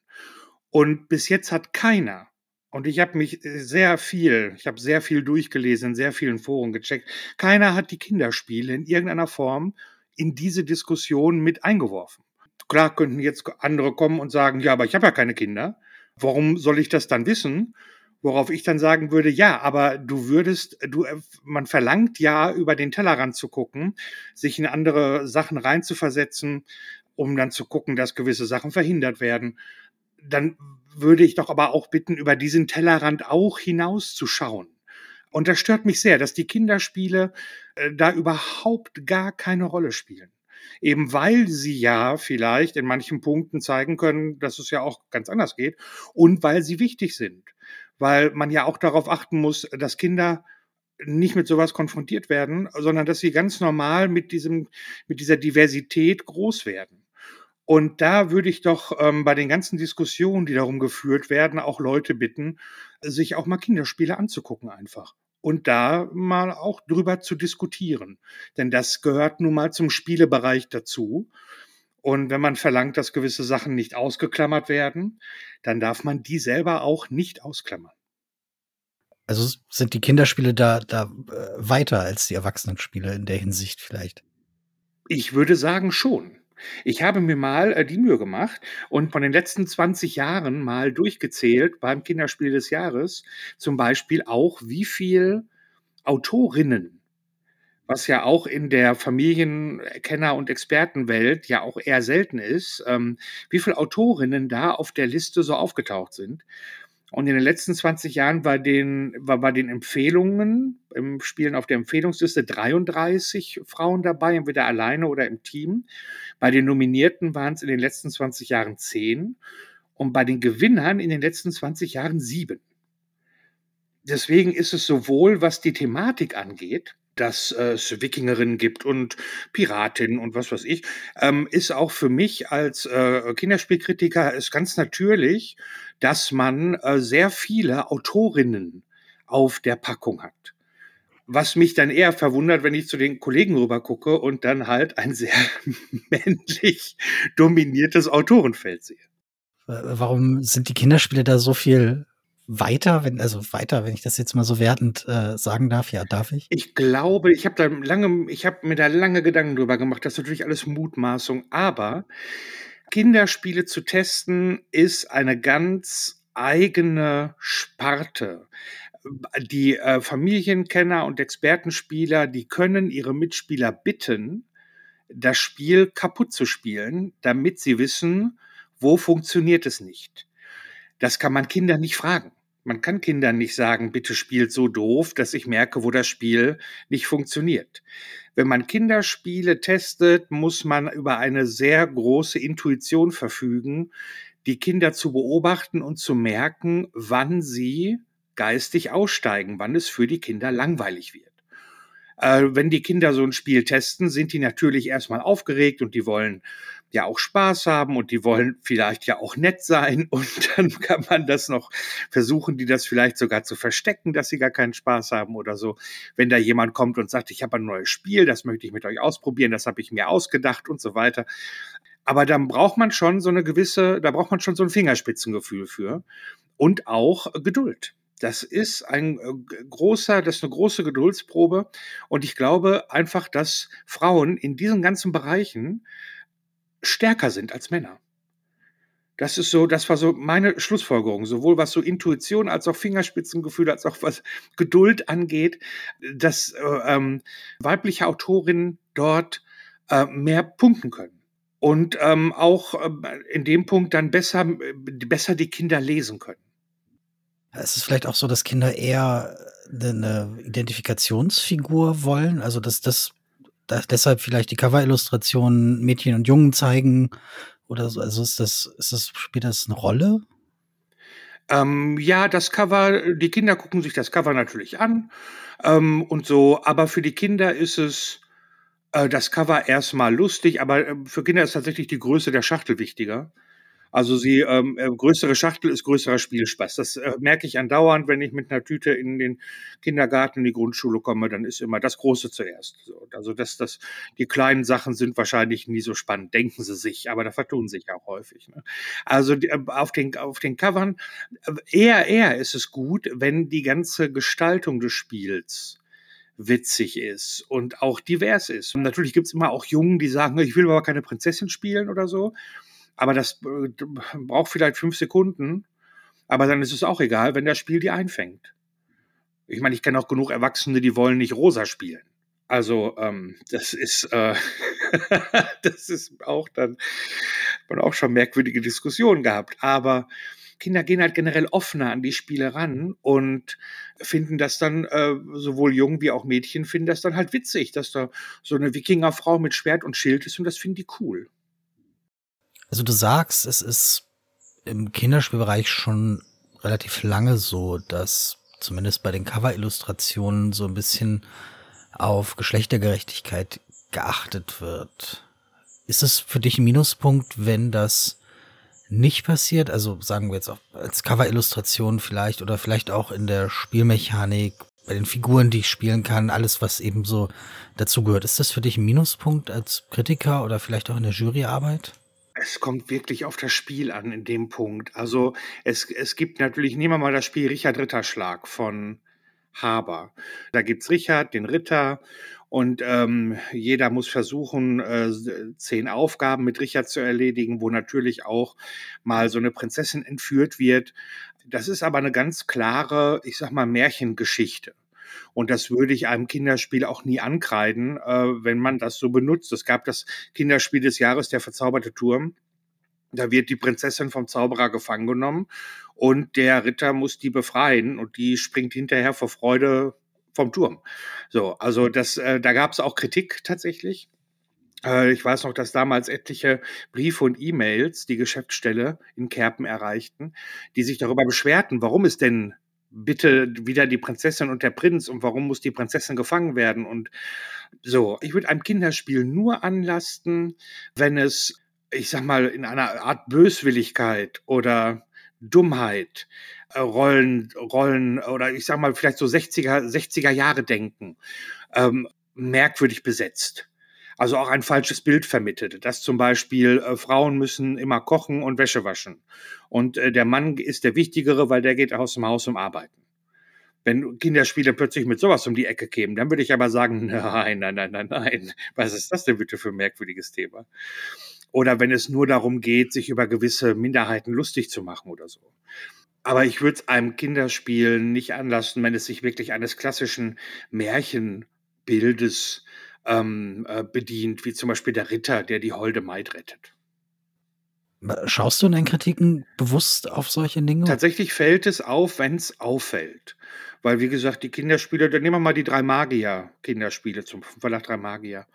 Und bis jetzt hat keiner, und ich habe mich sehr viel, ich habe sehr viel durchgelesen, in sehr vielen Foren gecheckt, keiner hat die Kinderspiele in irgendeiner Form in diese Diskussion mit eingeworfen. Klar könnten jetzt andere kommen und sagen, ja, aber ich habe ja keine Kinder. Warum soll ich das dann wissen? Worauf ich dann sagen würde, ja, aber du würdest, du, äh, man verlangt ja, über den Tellerrand zu gucken, sich in andere Sachen reinzuversetzen, um dann zu gucken, dass gewisse Sachen verhindert werden. Dann würde ich doch aber auch bitten, über diesen Tellerrand auch hinauszuschauen. Und das stört mich sehr, dass die Kinderspiele äh, da überhaupt gar keine Rolle spielen. Eben weil sie ja vielleicht in manchen Punkten zeigen können, dass es ja auch ganz anders geht und weil sie wichtig sind weil man ja auch darauf achten muss, dass Kinder nicht mit sowas konfrontiert werden, sondern dass sie ganz normal mit diesem, mit dieser Diversität groß werden. Und da würde ich doch ähm, bei den ganzen Diskussionen, die darum geführt werden, auch Leute bitten, sich auch mal Kinderspiele anzugucken einfach. Und da mal auch drüber zu diskutieren. Denn das gehört nun mal zum Spielebereich dazu. Und wenn man verlangt, dass gewisse Sachen nicht ausgeklammert werden, dann darf man die selber auch nicht ausklammern. Also sind die Kinderspiele da, da äh, weiter als die Erwachsenenspiele in der Hinsicht vielleicht? Ich würde sagen schon. Ich habe mir mal äh, die Mühe gemacht und von den letzten 20 Jahren mal durchgezählt beim Kinderspiel des Jahres, zum Beispiel auch, wie viel Autorinnen was ja auch in der Familienkenner- und Expertenwelt ja auch eher selten ist, ähm, wie viele Autorinnen da auf der Liste so aufgetaucht sind. Und in den letzten 20 Jahren war den, war bei den Empfehlungen, im Spielen auf der Empfehlungsliste 33 Frauen dabei, entweder alleine oder im Team. Bei den Nominierten waren es in den letzten 20 Jahren 10. und bei den Gewinnern in den letzten 20 Jahren sieben. Deswegen ist es sowohl, was die Thematik angeht, dass äh, es Wikingerinnen gibt und Piratinnen und was weiß ich, ähm, ist auch für mich als äh, Kinderspielkritiker ist ganz natürlich, dass man äh, sehr viele Autorinnen auf der Packung hat. Was mich dann eher verwundert, wenn ich zu den Kollegen rüber gucke und dann halt ein sehr männlich dominiertes Autorenfeld sehe. Warum sind die Kinderspiele da so viel weiter, wenn, also weiter, wenn ich das jetzt mal so wertend äh, sagen darf, ja, darf ich? Ich glaube, ich habe da lange, ich habe mir da lange Gedanken drüber gemacht. Das ist natürlich alles Mutmaßung, aber Kinderspiele zu testen ist eine ganz eigene Sparte. Die äh, Familienkenner und Expertenspieler, die können ihre Mitspieler bitten, das Spiel kaputt zu spielen, damit sie wissen, wo funktioniert es nicht. Das kann man Kinder nicht fragen. Man kann Kindern nicht sagen, bitte spielt so doof, dass ich merke, wo das Spiel nicht funktioniert. Wenn man Kinderspiele testet, muss man über eine sehr große Intuition verfügen, die Kinder zu beobachten und zu merken, wann sie geistig aussteigen, wann es für die Kinder langweilig wird. Äh, wenn die Kinder so ein Spiel testen, sind die natürlich erstmal aufgeregt und die wollen ja auch Spaß haben und die wollen vielleicht ja auch nett sein und dann kann man das noch versuchen, die das vielleicht sogar zu verstecken, dass sie gar keinen Spaß haben oder so. Wenn da jemand kommt und sagt, ich habe ein neues Spiel, das möchte ich mit euch ausprobieren, das habe ich mir ausgedacht und so weiter. Aber dann braucht man schon so eine gewisse, da braucht man schon so ein Fingerspitzengefühl für und auch Geduld. Das ist ein äh, großer, das ist eine große Geduldsprobe. Und ich glaube einfach, dass Frauen in diesen ganzen Bereichen stärker sind als Männer. Das ist so, das war so meine Schlussfolgerung, sowohl was so Intuition als auch Fingerspitzengefühl, als auch was Geduld angeht, dass äh, ähm, weibliche Autorinnen dort äh, mehr punkten können. Und ähm, auch äh, in dem Punkt dann besser, äh, besser die Kinder lesen können. Es ist vielleicht auch so, dass Kinder eher eine Identifikationsfigur wollen, also dass das dass deshalb vielleicht die Cover-Illustrationen Mädchen und Jungen zeigen oder so. Also ist das, ist das, spielt das eine Rolle? Ähm, ja, das Cover, die Kinder gucken sich das Cover natürlich an ähm, und so, aber für die Kinder ist es äh, das Cover erstmal lustig, aber äh, für Kinder ist tatsächlich die Größe der Schachtel wichtiger. Also sie ähm, äh, größere Schachtel ist größerer Spielspaß. Das äh, merke ich andauernd, wenn ich mit einer Tüte in den Kindergarten, in die Grundschule komme, dann ist immer das Große zuerst. So, also das, das, die kleinen Sachen sind wahrscheinlich nie so spannend, denken sie sich, aber da vertun sich auch häufig. Ne? Also die, äh, auf den auf den Covern äh, eher eher ist es gut, wenn die ganze Gestaltung des Spiels witzig ist und auch divers ist. Und natürlich gibt's immer auch Jungen, die sagen, ich will aber keine Prinzessin spielen oder so. Aber das äh, braucht vielleicht fünf Sekunden. Aber dann ist es auch egal, wenn das Spiel die einfängt. Ich meine, ich kenne auch genug Erwachsene, die wollen nicht rosa spielen. Also ähm, das ist äh, das ist auch dann man auch schon merkwürdige Diskussionen gehabt. Aber Kinder gehen halt generell offener an die Spiele ran und finden das dann, äh, sowohl Jungen wie auch Mädchen finden das dann halt witzig, dass da so eine Wikingerfrau mit Schwert und Schild ist und das finden die cool. Also du sagst, es ist im Kinderspielbereich schon relativ lange so, dass zumindest bei den Cover-Illustrationen so ein bisschen auf Geschlechtergerechtigkeit geachtet wird. Ist es für dich ein Minuspunkt, wenn das nicht passiert? Also sagen wir jetzt auch als Cover-Illustration vielleicht oder vielleicht auch in der Spielmechanik, bei den Figuren, die ich spielen kann, alles, was eben so dazugehört. Ist das für dich ein Minuspunkt als Kritiker oder vielleicht auch in der Juryarbeit? Es kommt wirklich auf das Spiel an in dem Punkt. Also es, es gibt natürlich, nehmen wir mal das Spiel Richard Ritterschlag von Haber. Da gibt's Richard, den Ritter, und ähm, jeder muss versuchen, äh, zehn Aufgaben mit Richard zu erledigen, wo natürlich auch mal so eine Prinzessin entführt wird. Das ist aber eine ganz klare, ich sag mal, Märchengeschichte. Und das würde ich einem Kinderspiel auch nie ankreiden, äh, wenn man das so benutzt. Es gab das Kinderspiel des Jahres, der verzauberte Turm. Da wird die Prinzessin vom Zauberer gefangen genommen und der Ritter muss die befreien und die springt hinterher vor Freude vom Turm. So, also das, äh, da gab es auch Kritik tatsächlich. Äh, ich weiß noch, dass damals etliche Briefe und E-Mails die Geschäftsstelle in Kerpen erreichten, die sich darüber beschwerten, warum es denn bitte wieder die Prinzessin und der Prinz und warum muss die Prinzessin gefangen werden und so. Ich würde einem Kinderspiel nur anlasten, wenn es, ich sag mal, in einer Art Böswilligkeit oder Dummheit, äh, Rollen, Rollen oder ich sag mal vielleicht so 60er, 60er Jahre denken, ähm, merkwürdig besetzt also auch ein falsches Bild vermittelt, dass zum Beispiel äh, Frauen müssen immer kochen und Wäsche waschen und äh, der Mann ist der Wichtigere, weil der geht aus dem Haus um Arbeiten. Wenn Kinderspiele plötzlich mit sowas um die Ecke kämen, dann würde ich aber sagen, nein, nein, nein, nein, nein. Was ist das denn bitte für ein merkwürdiges Thema? Oder wenn es nur darum geht, sich über gewisse Minderheiten lustig zu machen oder so. Aber ich würde es einem Kinderspiel nicht anlassen, wenn es sich wirklich eines klassischen Märchenbildes ähm, äh, bedient, wie zum Beispiel der Ritter, der die Holde Maid rettet. Schaust du in deinen Kritiken bewusst auf solche Dinge? Tatsächlich fällt es auf, wenn es auffällt. Weil, wie gesagt, die Kinderspiele, dann nehmen wir mal die drei Magier-Kinderspiele zum Verlag drei Magier.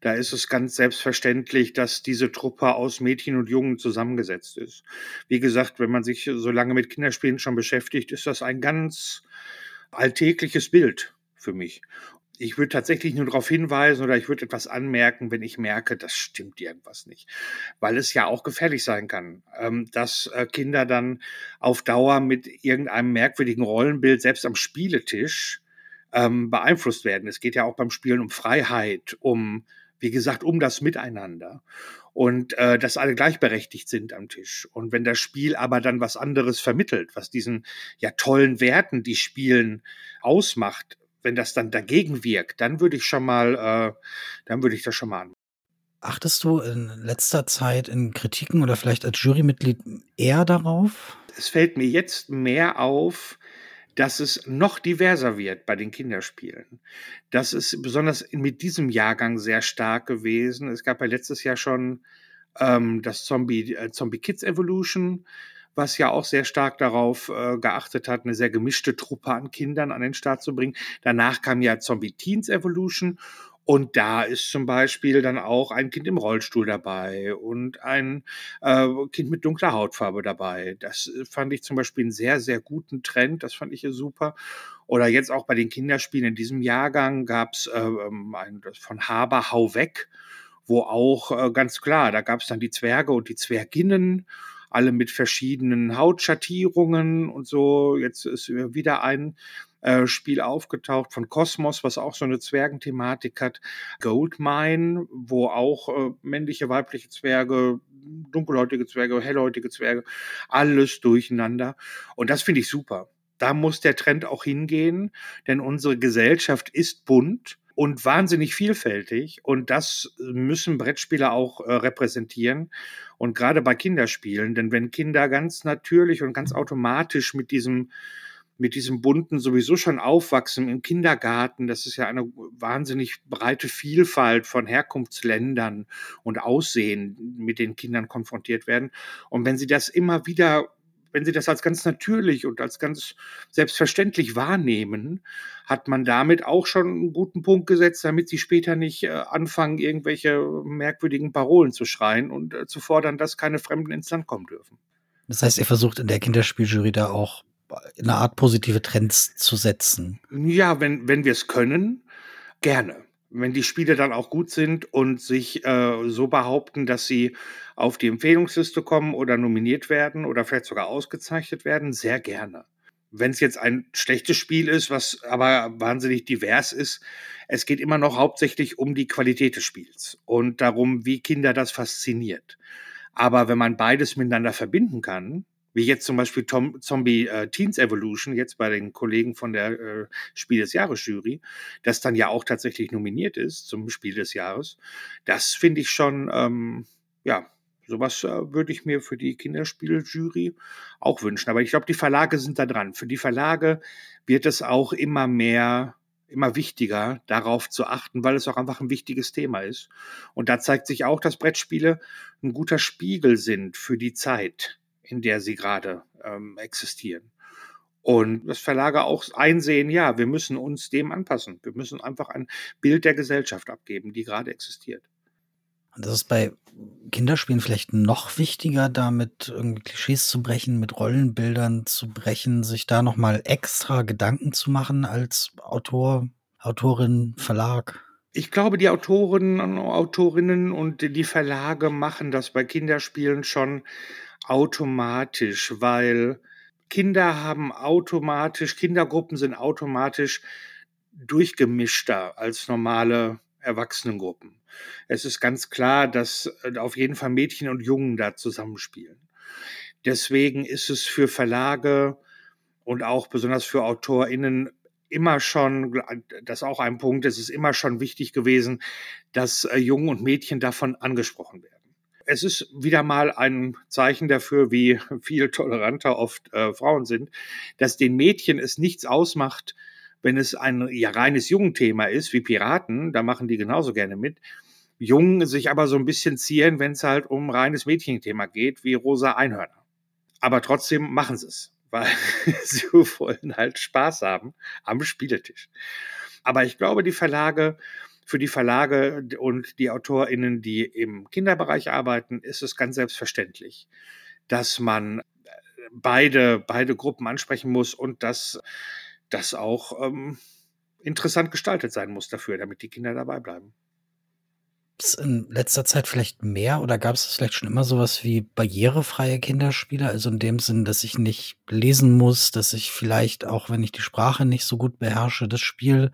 Da ist es ganz selbstverständlich, dass diese Truppe aus Mädchen und Jungen zusammengesetzt ist. Wie gesagt, wenn man sich so lange mit Kinderspielen schon beschäftigt, ist das ein ganz alltägliches Bild für mich ich würde tatsächlich nur darauf hinweisen oder ich würde etwas anmerken, wenn ich merke, das stimmt irgendwas nicht. Weil es ja auch gefährlich sein kann, ähm, dass äh, Kinder dann auf Dauer mit irgendeinem merkwürdigen Rollenbild, selbst am Spieletisch, ähm, beeinflusst werden. Es geht ja auch beim Spielen um Freiheit, um, wie gesagt, um das Miteinander und äh, dass alle gleichberechtigt sind am Tisch. Und wenn das Spiel aber dann was anderes vermittelt, was diesen ja tollen Werten, die Spielen ausmacht, wenn das dann dagegen wirkt, dann würde ich schon mal, äh, dann würde ich das schon mal an. Achtest du in letzter Zeit in Kritiken oder vielleicht als Jurymitglied eher darauf? Es fällt mir jetzt mehr auf, dass es noch diverser wird bei den Kinderspielen. Das ist besonders mit diesem Jahrgang sehr stark gewesen. Es gab ja letztes Jahr schon ähm, das Zombie, äh, Zombie Kids Evolution was ja auch sehr stark darauf äh, geachtet hat, eine sehr gemischte Truppe an Kindern an den Start zu bringen. Danach kam ja Zombie Teens Evolution und da ist zum Beispiel dann auch ein Kind im Rollstuhl dabei und ein äh, Kind mit dunkler Hautfarbe dabei. Das äh, fand ich zum Beispiel einen sehr, sehr guten Trend. Das fand ich super. Oder jetzt auch bei den Kinderspielen in diesem Jahrgang gab es äh, von Haber Hau weg, wo auch äh, ganz klar, da gab es dann die Zwerge und die Zwerginnen alle mit verschiedenen Hautschattierungen und so. Jetzt ist wieder ein äh, Spiel aufgetaucht von Kosmos, was auch so eine Zwergenthematik hat. Goldmine, wo auch äh, männliche, weibliche Zwerge, dunkelhäutige Zwerge, hellhäutige Zwerge, alles durcheinander. Und das finde ich super. Da muss der Trend auch hingehen, denn unsere Gesellschaft ist bunt und wahnsinnig vielfältig. Und das müssen Brettspieler auch äh, repräsentieren. Und gerade bei Kinderspielen, denn wenn Kinder ganz natürlich und ganz automatisch mit diesem mit diesem bunten sowieso schon aufwachsen im Kindergarten. Das ist ja eine wahnsinnig breite Vielfalt von Herkunftsländern und Aussehen, mit den Kindern konfrontiert werden. Und wenn sie das immer wieder wenn sie das als ganz natürlich und als ganz selbstverständlich wahrnehmen, hat man damit auch schon einen guten Punkt gesetzt, damit sie später nicht äh, anfangen, irgendwelche merkwürdigen Parolen zu schreien und äh, zu fordern, dass keine Fremden ins Land kommen dürfen. Das heißt, ihr versucht in der Kinderspieljury da auch eine Art positive Trends zu setzen. Ja, wenn, wenn wir es können, gerne wenn die Spiele dann auch gut sind und sich äh, so behaupten, dass sie auf die Empfehlungsliste kommen oder nominiert werden oder vielleicht sogar ausgezeichnet werden, sehr gerne. Wenn es jetzt ein schlechtes Spiel ist, was aber wahnsinnig divers ist, es geht immer noch hauptsächlich um die Qualität des Spiels und darum, wie Kinder das fasziniert. Aber wenn man beides miteinander verbinden kann, wie jetzt zum Beispiel Tom, Zombie äh, Teens Evolution, jetzt bei den Kollegen von der äh, Spiel des Jahres Jury, das dann ja auch tatsächlich nominiert ist zum Spiel des Jahres. Das finde ich schon, ähm, ja, sowas äh, würde ich mir für die Kinderspieljury auch wünschen. Aber ich glaube, die Verlage sind da dran. Für die Verlage wird es auch immer mehr immer wichtiger, darauf zu achten, weil es auch einfach ein wichtiges Thema ist. Und da zeigt sich auch, dass Brettspiele ein guter Spiegel sind für die Zeit in der sie gerade ähm, existieren. Und das Verlage auch einsehen, ja, wir müssen uns dem anpassen. Wir müssen einfach ein Bild der Gesellschaft abgeben, die gerade existiert. Und das ist bei Kinderspielen vielleicht noch wichtiger, da mit irgendwie Klischees zu brechen, mit Rollenbildern zu brechen, sich da nochmal extra Gedanken zu machen als Autor, Autorin, Verlag. Ich glaube, die Autoren und Autorinnen und die Verlage machen das bei Kinderspielen schon automatisch, weil Kinder haben automatisch, Kindergruppen sind automatisch durchgemischter als normale Erwachsenengruppen. Es ist ganz klar, dass äh, auf jeden Fall Mädchen und Jungen da zusammenspielen. Deswegen ist es für Verlage und auch besonders für AutorInnen immer schon, das ist auch ein Punkt, es ist immer schon wichtig gewesen, dass äh, Jungen und Mädchen davon angesprochen werden. Es ist wieder mal ein Zeichen dafür, wie viel toleranter oft äh, Frauen sind, dass den Mädchen es nichts ausmacht, wenn es ein ja, reines Jugendthema ist, wie Piraten, da machen die genauso gerne mit. Jungen sich aber so ein bisschen zieren, wenn es halt um reines Mädchenthema geht, wie rosa Einhörner. Aber trotzdem machen sie es weil sie wollen halt Spaß haben am Spieletisch. Aber ich glaube, die Verlage, für die Verlage und die AutorInnen, die im Kinderbereich arbeiten, ist es ganz selbstverständlich, dass man beide, beide Gruppen ansprechen muss und dass das auch ähm, interessant gestaltet sein muss dafür, damit die Kinder dabei bleiben in letzter Zeit vielleicht mehr oder gab es vielleicht schon immer sowas wie barrierefreie Kinderspiele? Also in dem Sinn, dass ich nicht lesen muss, dass ich vielleicht auch, wenn ich die Sprache nicht so gut beherrsche, das Spiel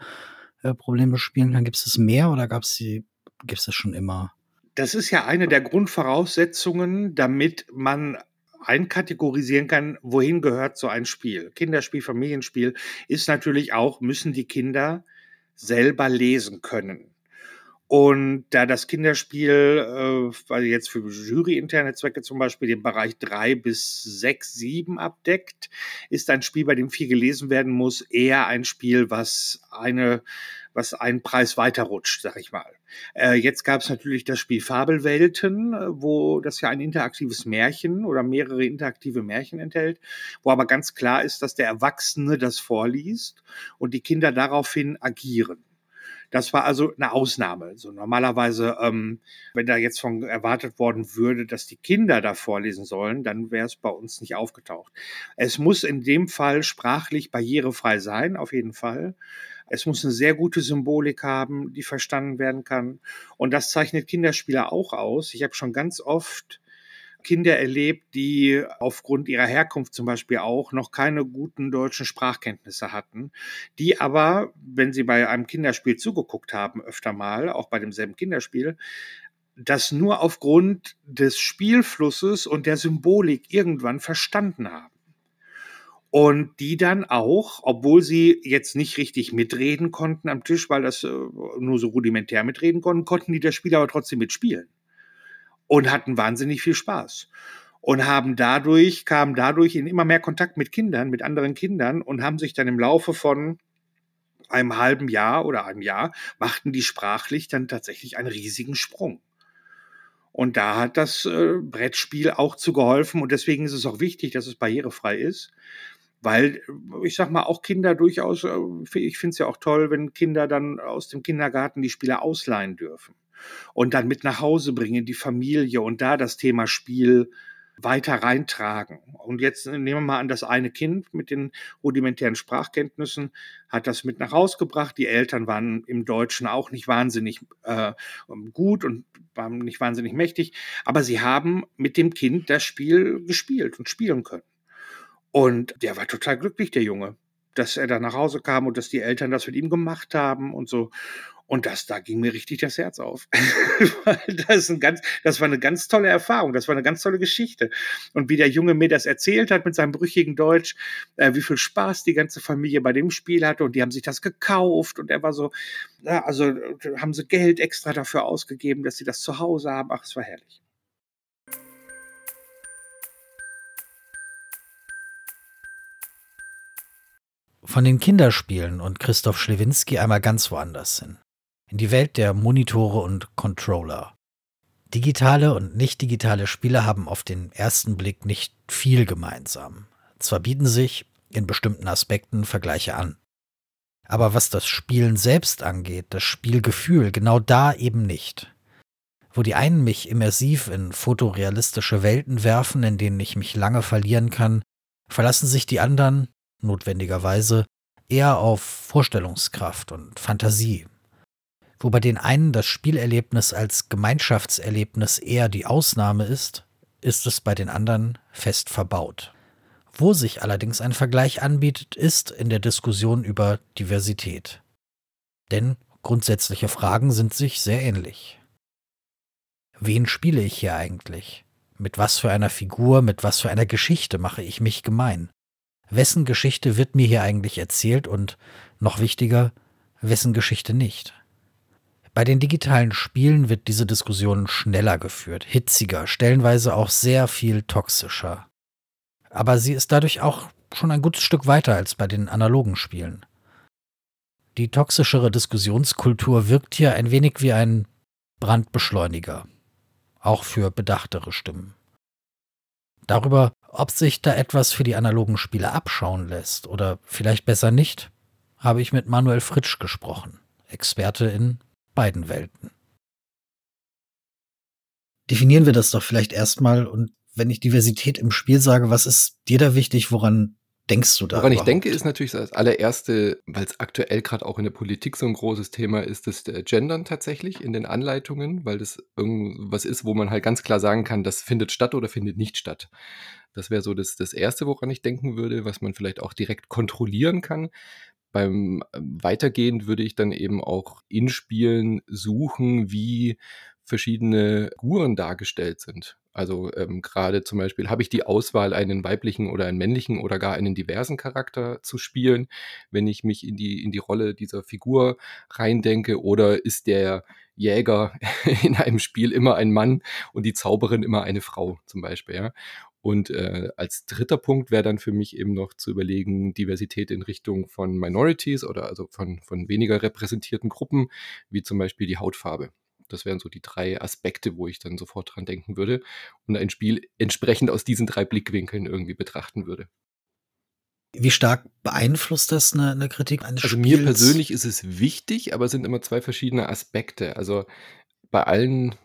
äh, Probleme spielen kann. Gibt es das mehr oder gab es die, gibt es das schon immer? Das ist ja eine der Grundvoraussetzungen, damit man einkategorisieren kann, wohin gehört so ein Spiel. Kinderspiel, Familienspiel ist natürlich auch, müssen die Kinder selber lesen können. Und da das Kinderspiel, äh, weil jetzt für juryinterne Zwecke zum Beispiel den Bereich drei bis sechs, sieben abdeckt, ist ein Spiel, bei dem viel gelesen werden muss, eher ein Spiel, was eine, was einen Preis weiterrutscht, sag ich mal. Äh, jetzt gab es natürlich das Spiel Fabelwelten, wo das ja ein interaktives Märchen oder mehrere interaktive Märchen enthält, wo aber ganz klar ist, dass der Erwachsene das vorliest und die Kinder daraufhin agieren. Das war also eine Ausnahme. So normalerweise, ähm, wenn da jetzt von erwartet worden würde, dass die Kinder da vorlesen sollen, dann wäre es bei uns nicht aufgetaucht. Es muss in dem Fall sprachlich barrierefrei sein, auf jeden Fall. Es muss eine sehr gute Symbolik haben, die verstanden werden kann. Und das zeichnet Kinderspieler auch aus. Ich habe schon ganz oft Kinder erlebt, die aufgrund ihrer Herkunft zum Beispiel auch noch keine guten deutschen Sprachkenntnisse hatten, die aber, wenn sie bei einem Kinderspiel zugeguckt haben, öfter mal, auch bei demselben Kinderspiel, das nur aufgrund des Spielflusses und der Symbolik irgendwann verstanden haben. Und die dann auch, obwohl sie jetzt nicht richtig mitreden konnten am Tisch, weil das äh, nur so rudimentär mitreden konnten, konnten die das Spiel aber trotzdem mitspielen und hatten wahnsinnig viel Spaß und haben dadurch, kamen dadurch in immer mehr Kontakt mit Kindern, mit anderen Kindern und haben sich dann im Laufe von einem halben Jahr oder einem Jahr, machten die sprachlich dann tatsächlich einen riesigen Sprung. Und da hat das äh, Brettspiel auch zu geholfen und deswegen ist es auch wichtig, dass es barrierefrei ist, weil ich sag mal auch Kinder durchaus, äh, ich finde es ja auch toll, wenn Kinder dann aus dem Kindergarten die Spiele ausleihen dürfen und dann mit nach Hause bringen, die Familie und da das Thema Spiel weiter reintragen. Und jetzt nehmen wir mal an, das eine Kind mit den rudimentären Sprachkenntnissen hat das mit nach Hause gebracht. Die Eltern waren im Deutschen auch nicht wahnsinnig äh, gut und waren nicht wahnsinnig mächtig, aber sie haben mit dem Kind das Spiel gespielt und spielen können. Und der war total glücklich, der Junge, dass er da nach Hause kam und dass die Eltern das mit ihm gemacht haben und so. Und das, da ging mir richtig das Herz auf. das, ist ein ganz, das war eine ganz tolle Erfahrung. Das war eine ganz tolle Geschichte. Und wie der Junge mir das erzählt hat mit seinem brüchigen Deutsch, äh, wie viel Spaß die ganze Familie bei dem Spiel hatte. Und die haben sich das gekauft. Und er war so, ja, also haben sie Geld extra dafür ausgegeben, dass sie das zu Hause haben. Ach, es war herrlich. Von den Kinderspielen und Christoph Schlewinski einmal ganz woanders hin in die Welt der Monitore und Controller. Digitale und nicht digitale Spiele haben auf den ersten Blick nicht viel gemeinsam. Zwar bieten sich in bestimmten Aspekten Vergleiche an. Aber was das Spielen selbst angeht, das Spielgefühl, genau da eben nicht. Wo die einen mich immersiv in fotorealistische Welten werfen, in denen ich mich lange verlieren kann, verlassen sich die anderen, notwendigerweise, eher auf Vorstellungskraft und Fantasie. Wo bei den einen das Spielerlebnis als Gemeinschaftserlebnis eher die Ausnahme ist, ist es bei den anderen fest verbaut. Wo sich allerdings ein Vergleich anbietet, ist in der Diskussion über Diversität. Denn grundsätzliche Fragen sind sich sehr ähnlich. Wen spiele ich hier eigentlich? Mit was für einer Figur, mit was für einer Geschichte mache ich mich gemein? Wessen Geschichte wird mir hier eigentlich erzählt und, noch wichtiger, wessen Geschichte nicht? Bei den digitalen Spielen wird diese Diskussion schneller geführt, hitziger, stellenweise auch sehr viel toxischer. Aber sie ist dadurch auch schon ein gutes Stück weiter als bei den analogen Spielen. Die toxischere Diskussionskultur wirkt hier ein wenig wie ein Brandbeschleuniger, auch für bedachtere Stimmen. Darüber, ob sich da etwas für die analogen Spiele abschauen lässt oder vielleicht besser nicht, habe ich mit Manuel Fritsch gesprochen, Experte in beiden Welten. Definieren wir das doch vielleicht erstmal und wenn ich Diversität im Spiel sage, was ist dir da wichtig, woran denkst du da? Woran überhaupt? ich denke, ist natürlich das allererste, weil es aktuell gerade auch in der Politik so ein großes Thema ist, das Gendern tatsächlich in den Anleitungen, weil das irgendwas ist, wo man halt ganz klar sagen kann, das findet statt oder findet nicht statt. Das wäre so das, das Erste, woran ich denken würde, was man vielleicht auch direkt kontrollieren kann. Beim ähm, Weitergehen würde ich dann eben auch in Spielen suchen, wie verschiedene Figuren dargestellt sind. Also ähm, gerade zum Beispiel habe ich die Auswahl, einen weiblichen oder einen männlichen oder gar einen diversen Charakter zu spielen, wenn ich mich in die, in die Rolle dieser Figur reindenke, oder ist der Jäger in einem Spiel immer ein Mann und die Zauberin immer eine Frau zum Beispiel. Ja? Und äh, als dritter Punkt wäre dann für mich eben noch zu überlegen, Diversität in Richtung von Minorities oder also von, von weniger repräsentierten Gruppen, wie zum Beispiel die Hautfarbe. Das wären so die drei Aspekte, wo ich dann sofort dran denken würde und ein Spiel entsprechend aus diesen drei Blickwinkeln irgendwie betrachten würde. Wie stark beeinflusst das eine, eine Kritik eines also Spiels? mir persönlich ist es wichtig, aber es sind immer zwei verschiedene Aspekte. Also bei allen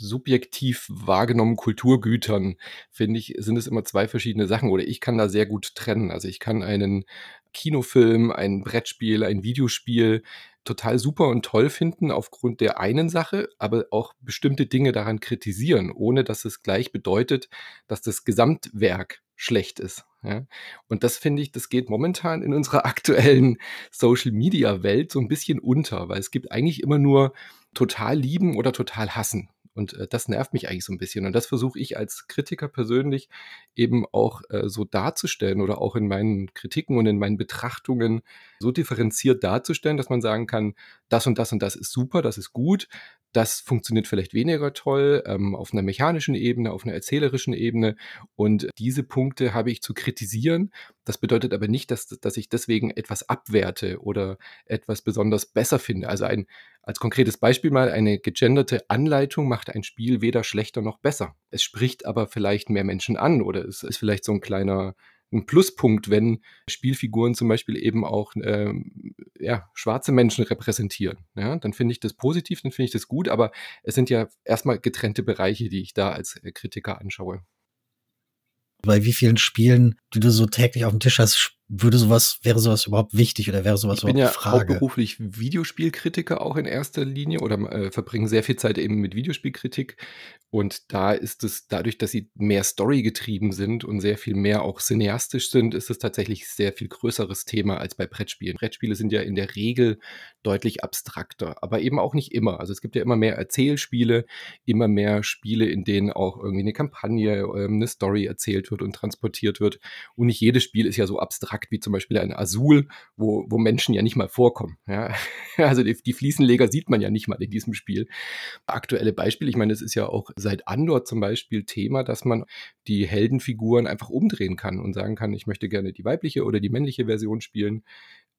subjektiv wahrgenommenen Kulturgütern, finde ich, sind es immer zwei verschiedene Sachen oder ich kann da sehr gut trennen. Also ich kann einen Kinofilm, ein Brettspiel, ein Videospiel total super und toll finden aufgrund der einen Sache, aber auch bestimmte Dinge daran kritisieren, ohne dass es gleich bedeutet, dass das Gesamtwerk schlecht ist. Ja? Und das finde ich, das geht momentan in unserer aktuellen Social-Media-Welt so ein bisschen unter, weil es gibt eigentlich immer nur total lieben oder total hassen. Und äh, das nervt mich eigentlich so ein bisschen. Und das versuche ich als Kritiker persönlich eben auch äh, so darzustellen oder auch in meinen Kritiken und in meinen Betrachtungen so differenziert darzustellen, dass man sagen kann, das und das und das ist super, das ist gut, das funktioniert vielleicht weniger toll ähm, auf einer mechanischen Ebene, auf einer erzählerischen Ebene. Und diese Punkte habe ich zu kritisieren. Das bedeutet aber nicht, dass, dass ich deswegen etwas abwerte oder etwas besonders besser finde. Also ein, als konkretes Beispiel mal, eine gegenderte Anleitung macht ein Spiel weder schlechter noch besser. Es spricht aber vielleicht mehr Menschen an oder es ist vielleicht so ein kleiner ein Pluspunkt, wenn Spielfiguren zum Beispiel eben auch ähm, ja, schwarze Menschen repräsentieren. Ja, dann finde ich das positiv, dann finde ich das gut, aber es sind ja erstmal getrennte Bereiche, die ich da als äh, Kritiker anschaue. Bei wie vielen Spielen, die du so täglich auf dem Tisch hast, würde sowas, wäre sowas überhaupt wichtig oder wäre sowas ich bin ja Frage? hauptberuflich Videospielkritiker auch in erster Linie oder äh, verbringe sehr viel Zeit eben mit Videospielkritik und da ist es dadurch, dass sie mehr Story getrieben sind und sehr viel mehr auch cineastisch sind, ist es tatsächlich sehr viel größeres Thema als bei Brettspielen. Brettspiele sind ja in der Regel deutlich abstrakter, aber eben auch nicht immer. Also es gibt ja immer mehr Erzählspiele, immer mehr Spiele, in denen auch irgendwie eine Kampagne, ähm, eine Story erzählt wird und transportiert wird und nicht jedes Spiel ist ja so abstrakt abstrakt wie zum Beispiel ein Azul, wo, wo Menschen ja nicht mal vorkommen. Ja? Also die, die Fliesenleger sieht man ja nicht mal in diesem Spiel. Aktuelle Beispiele, ich meine, es ist ja auch seit Andor zum Beispiel Thema, dass man die Heldenfiguren einfach umdrehen kann und sagen kann, ich möchte gerne die weibliche oder die männliche Version spielen.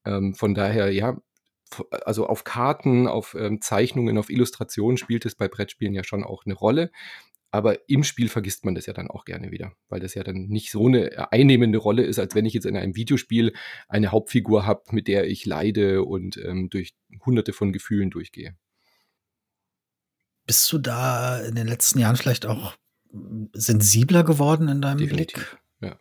Ähm, von daher, ja, also auf Karten, auf ähm, Zeichnungen, auf Illustrationen spielt es bei Brettspielen ja schon auch eine Rolle. Aber im Spiel vergisst man das ja dann auch gerne wieder, weil das ja dann nicht so eine einnehmende Rolle ist, als wenn ich jetzt in einem Videospiel eine Hauptfigur habe, mit der ich leide und ähm, durch hunderte von Gefühlen durchgehe. Bist du da in den letzten Jahren vielleicht auch sensibler geworden in deinem Definitiv. Blick? Ja.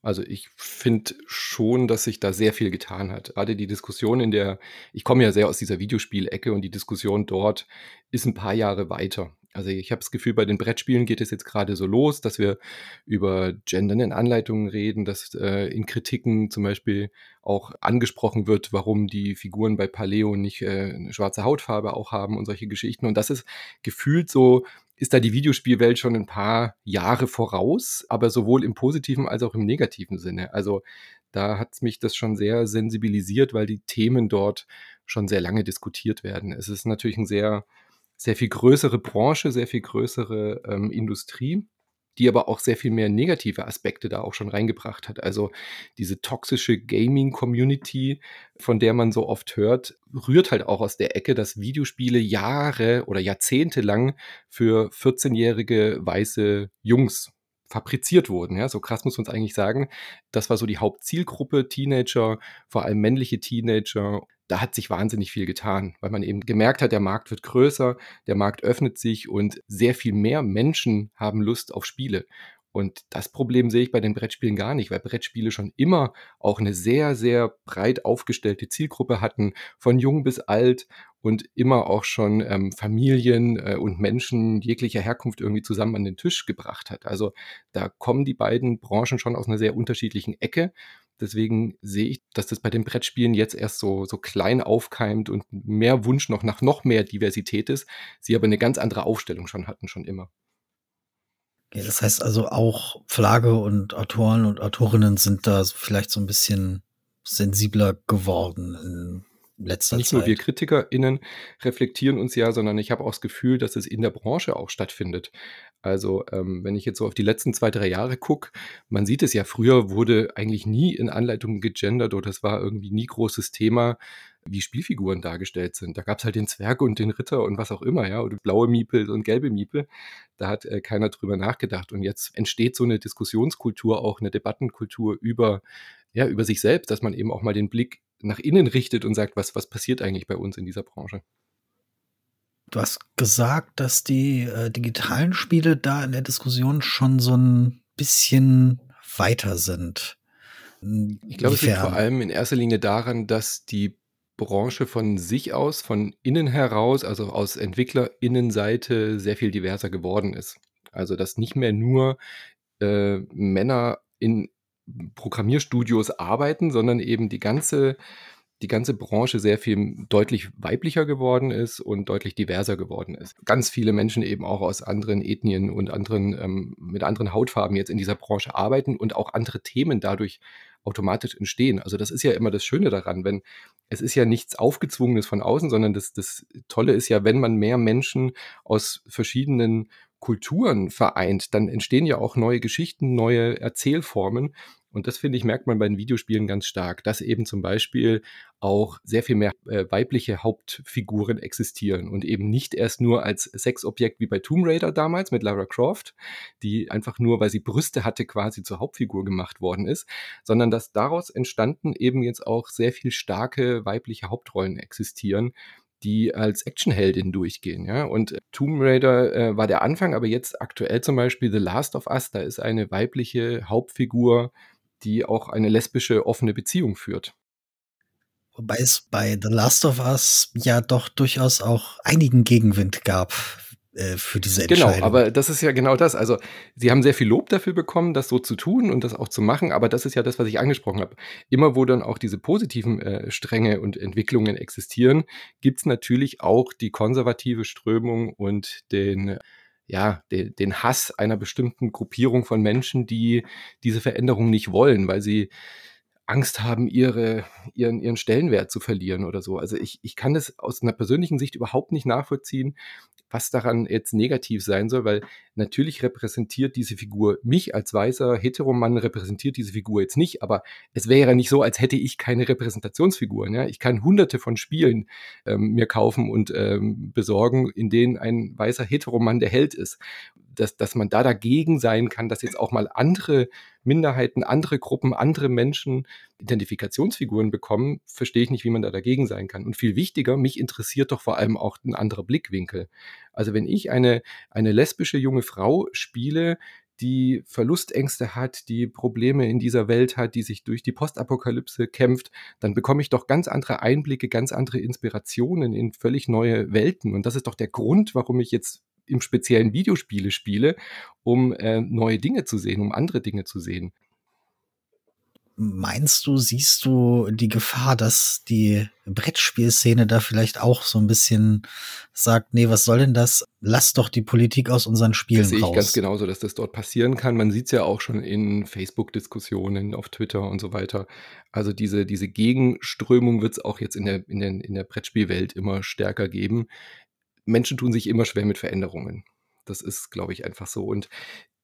Also ich finde schon, dass sich da sehr viel getan hat. Gerade die Diskussion in der, ich komme ja sehr aus dieser Videospielecke und die Diskussion dort ist ein paar Jahre weiter. Also ich habe das Gefühl, bei den Brettspielen geht es jetzt gerade so los, dass wir über Gendern in Anleitungen reden, dass äh, in Kritiken zum Beispiel auch angesprochen wird, warum die Figuren bei Paleo nicht äh, eine schwarze Hautfarbe auch haben und solche Geschichten. Und das ist gefühlt so, ist da die Videospielwelt schon ein paar Jahre voraus, aber sowohl im positiven als auch im negativen Sinne. Also da hat mich das schon sehr sensibilisiert, weil die Themen dort schon sehr lange diskutiert werden. Es ist natürlich ein sehr sehr viel größere Branche, sehr viel größere ähm, Industrie, die aber auch sehr viel mehr negative Aspekte da auch schon reingebracht hat. Also diese toxische Gaming-Community, von der man so oft hört, rührt halt auch aus der Ecke, dass Videospiele Jahre oder Jahrzehnte lang für 14-jährige weiße Jungs fabriziert wurden. Ja, so krass muss man es eigentlich sagen. Das war so die Hauptzielgruppe, Teenager, vor allem männliche Teenager da hat sich wahnsinnig viel getan, weil man eben gemerkt hat, der Markt wird größer, der Markt öffnet sich und sehr viel mehr Menschen haben Lust auf Spiele. Und das Problem sehe ich bei den Brettspielen gar nicht, weil Brettspiele schon immer auch eine sehr, sehr breit aufgestellte Zielgruppe hatten, von jung bis alt und immer auch schon ähm, Familien äh, und Menschen jeglicher Herkunft irgendwie zusammen an den Tisch gebracht hat. Also da kommen die beiden Branchen schon aus einer sehr unterschiedlichen Ecke. Deswegen sehe ich, dass das bei den Brettspielen jetzt erst so, so klein aufkeimt und mehr Wunsch noch nach noch mehr Diversität ist, sie aber eine ganz andere Aufstellung schon hatten, schon immer. Ja, das heißt also auch Flagge und Autoren und Autorinnen sind da vielleicht so ein bisschen sensibler geworden in letzter Nicht Zeit. nur wir KritikerInnen reflektieren uns ja, sondern ich habe auch das Gefühl, dass es in der Branche auch stattfindet. Also ähm, wenn ich jetzt so auf die letzten zwei, drei Jahre gucke, man sieht es ja, früher wurde eigentlich nie in Anleitungen gegendert oder es war irgendwie nie großes Thema, wie Spielfiguren dargestellt sind. Da gab es halt den Zwerg und den Ritter und was auch immer, ja, oder blaue Miepel und gelbe Miepel. Da hat äh, keiner drüber nachgedacht. Und jetzt entsteht so eine Diskussionskultur, auch eine Debattenkultur über, ja, über sich selbst, dass man eben auch mal den Blick nach innen richtet und sagt, was, was passiert eigentlich bei uns in dieser Branche. Du hast gesagt, dass die äh, digitalen Spiele da in der Diskussion schon so ein bisschen weiter sind. Ich glaube, es liegt vor allem in erster Linie daran, dass die Branche von sich aus, von innen heraus, also aus EntwicklerInnenseite, sehr viel diverser geworden ist. Also, dass nicht mehr nur äh, Männer in Programmierstudios arbeiten, sondern eben die ganze die ganze Branche sehr viel deutlich weiblicher geworden ist und deutlich diverser geworden ist. Ganz viele Menschen eben auch aus anderen Ethnien und anderen, ähm, mit anderen Hautfarben jetzt in dieser Branche arbeiten und auch andere Themen dadurch automatisch entstehen. Also das ist ja immer das Schöne daran, wenn es ist ja nichts Aufgezwungenes von außen, sondern das, das Tolle ist ja, wenn man mehr Menschen aus verschiedenen Kulturen vereint, dann entstehen ja auch neue Geschichten, neue Erzählformen. Und das finde ich, merkt man bei den Videospielen ganz stark, dass eben zum Beispiel auch sehr viel mehr äh, weibliche Hauptfiguren existieren und eben nicht erst nur als Sexobjekt wie bei Tomb Raider damals mit Lara Croft, die einfach nur, weil sie Brüste hatte, quasi zur Hauptfigur gemacht worden ist, sondern dass daraus entstanden eben jetzt auch sehr viel starke weibliche Hauptrollen existieren, die als Actionheldin durchgehen. Ja? Und Tomb Raider äh, war der Anfang, aber jetzt aktuell zum Beispiel The Last of Us, da ist eine weibliche Hauptfigur, die auch eine lesbische offene Beziehung führt. Wobei es bei The Last of Us ja doch durchaus auch einigen Gegenwind gab äh, für diese genau, Entscheidung. Genau, aber das ist ja genau das. Also sie haben sehr viel Lob dafür bekommen, das so zu tun und das auch zu machen, aber das ist ja das, was ich angesprochen habe. Immer wo dann auch diese positiven äh, Stränge und Entwicklungen existieren, gibt es natürlich auch die konservative Strömung und den ja, den, den Hass einer bestimmten Gruppierung von Menschen, die diese Veränderung nicht wollen, weil sie Angst haben, ihre, ihren, ihren Stellenwert zu verlieren oder so. Also ich, ich kann das aus einer persönlichen Sicht überhaupt nicht nachvollziehen, was daran jetzt negativ sein soll, weil natürlich repräsentiert diese Figur mich als weißer Heteromann, repräsentiert diese Figur jetzt nicht, aber es wäre nicht so, als hätte ich keine Repräsentationsfiguren. Ja? Ich kann hunderte von Spielen ähm, mir kaufen und ähm, besorgen, in denen ein weißer Heteromann der Held ist. Dass, dass man da dagegen sein kann, dass jetzt auch mal andere Minderheiten, andere Gruppen, andere Menschen Identifikationsfiguren bekommen, verstehe ich nicht, wie man da dagegen sein kann. Und viel wichtiger, mich interessiert doch vor allem auch ein anderer Blickwinkel. Also wenn ich eine, eine lesbische junge Frau spiele, die Verlustängste hat, die Probleme in dieser Welt hat, die sich durch die Postapokalypse kämpft, dann bekomme ich doch ganz andere Einblicke, ganz andere Inspirationen in völlig neue Welten. Und das ist doch der Grund, warum ich jetzt im speziellen Videospiele spiele, um äh, neue Dinge zu sehen, um andere Dinge zu sehen. Meinst du, siehst du die Gefahr, dass die Brettspielszene da vielleicht auch so ein bisschen sagt, nee, was soll denn das? Lass doch die Politik aus unseren Spielen das sehe ich raus. ganz genauso, dass das dort passieren kann. Man sieht es ja auch schon in Facebook-Diskussionen, auf Twitter und so weiter. Also diese, diese Gegenströmung wird es auch jetzt in der, in, der, in der Brettspielwelt immer stärker geben. Menschen tun sich immer schwer mit Veränderungen. Das ist, glaube ich, einfach so. Und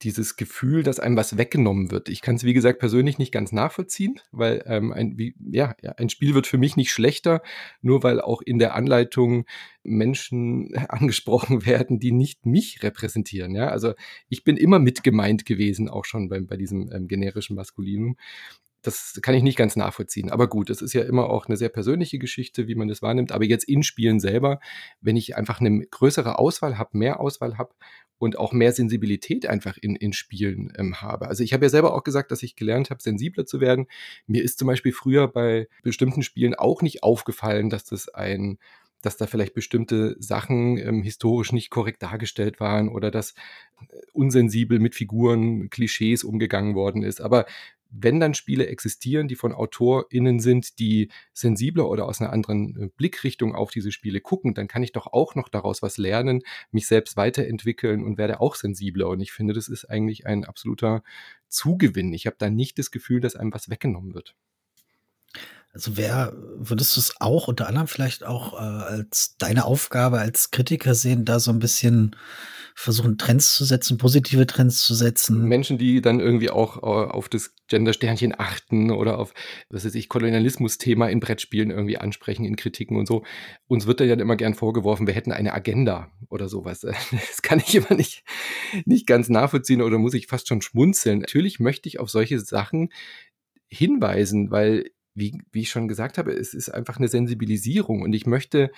dieses Gefühl, dass einem was weggenommen wird. Ich kann es, wie gesagt, persönlich nicht ganz nachvollziehen, weil ähm, ein, wie, ja, ein Spiel wird für mich nicht schlechter, nur weil auch in der Anleitung Menschen angesprochen werden, die nicht mich repräsentieren. Ja? Also ich bin immer mitgemeint gewesen, auch schon bei, bei diesem ähm, generischen Maskulinum das kann ich nicht ganz nachvollziehen. Aber gut, es ist ja immer auch eine sehr persönliche Geschichte, wie man das wahrnimmt. Aber jetzt in Spielen selber, wenn ich einfach eine größere Auswahl habe, mehr Auswahl habe und auch mehr Sensibilität einfach in, in Spielen ähm, habe. Also ich habe ja selber auch gesagt, dass ich gelernt habe, sensibler zu werden. Mir ist zum Beispiel früher bei bestimmten Spielen auch nicht aufgefallen, dass das ein dass da vielleicht bestimmte Sachen ähm, historisch nicht korrekt dargestellt waren oder dass äh, unsensibel mit Figuren, Klischees umgegangen worden ist. Aber wenn dann Spiele existieren, die von AutorInnen sind, die sensibler oder aus einer anderen äh, Blickrichtung auf diese Spiele gucken, dann kann ich doch auch noch daraus was lernen, mich selbst weiterentwickeln und werde auch sensibler. Und ich finde, das ist eigentlich ein absoluter Zugewinn. Ich habe da nicht das Gefühl, dass einem was weggenommen wird. Also wer würdest du es auch unter anderem vielleicht auch äh, als deine Aufgabe als Kritiker sehen, da so ein bisschen versuchen Trends zu setzen, positive Trends zu setzen? Menschen, die dann irgendwie auch äh, auf das Gender-Sternchen achten oder auf, was weiß ich, Kolonialismus-Thema in Brettspielen irgendwie ansprechen, in Kritiken und so. Uns wird da ja immer gern vorgeworfen, wir hätten eine Agenda oder sowas. Das kann ich immer nicht, nicht ganz nachvollziehen oder muss ich fast schon schmunzeln. Natürlich möchte ich auf solche Sachen hinweisen, weil wie, wie ich schon gesagt habe, es ist einfach eine Sensibilisierung und ich möchte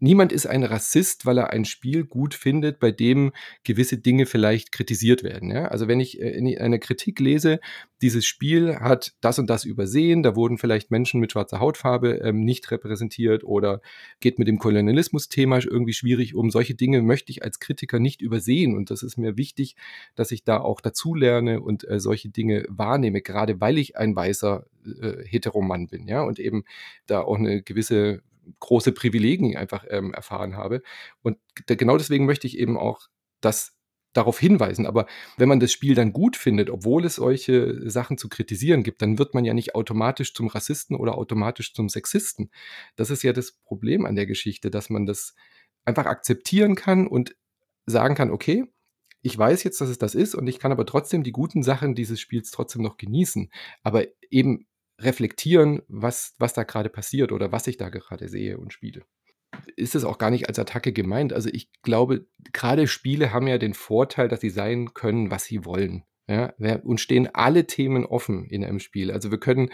niemand ist ein Rassist, weil er ein Spiel gut findet, bei dem gewisse Dinge vielleicht kritisiert werden. Ja? Also wenn ich äh, in einer Kritik lese, dieses Spiel hat das und das übersehen, da wurden vielleicht Menschen mit schwarzer Hautfarbe ähm, nicht repräsentiert oder geht mit dem Kolonialismus-Thema irgendwie schwierig um. Solche Dinge möchte ich als Kritiker nicht übersehen und das ist mir wichtig, dass ich da auch dazulerne und äh, solche Dinge wahrnehme, gerade weil ich ein weißer äh, Heteromann bin, ja, und eben da auch eine gewisse große Privilegien einfach ähm, erfahren habe. Und genau deswegen möchte ich eben auch das darauf hinweisen. Aber wenn man das Spiel dann gut findet, obwohl es solche Sachen zu kritisieren gibt, dann wird man ja nicht automatisch zum Rassisten oder automatisch zum Sexisten. Das ist ja das Problem an der Geschichte, dass man das einfach akzeptieren kann und sagen kann, okay, ich weiß jetzt, dass es das ist und ich kann aber trotzdem die guten Sachen dieses Spiels trotzdem noch genießen. Aber eben reflektieren, was, was da gerade passiert oder was ich da gerade sehe und spiele. Ist es auch gar nicht als Attacke gemeint. Also ich glaube, gerade Spiele haben ja den Vorteil, dass sie sein können, was sie wollen. Ja, uns stehen alle Themen offen in einem Spiel. Also wir können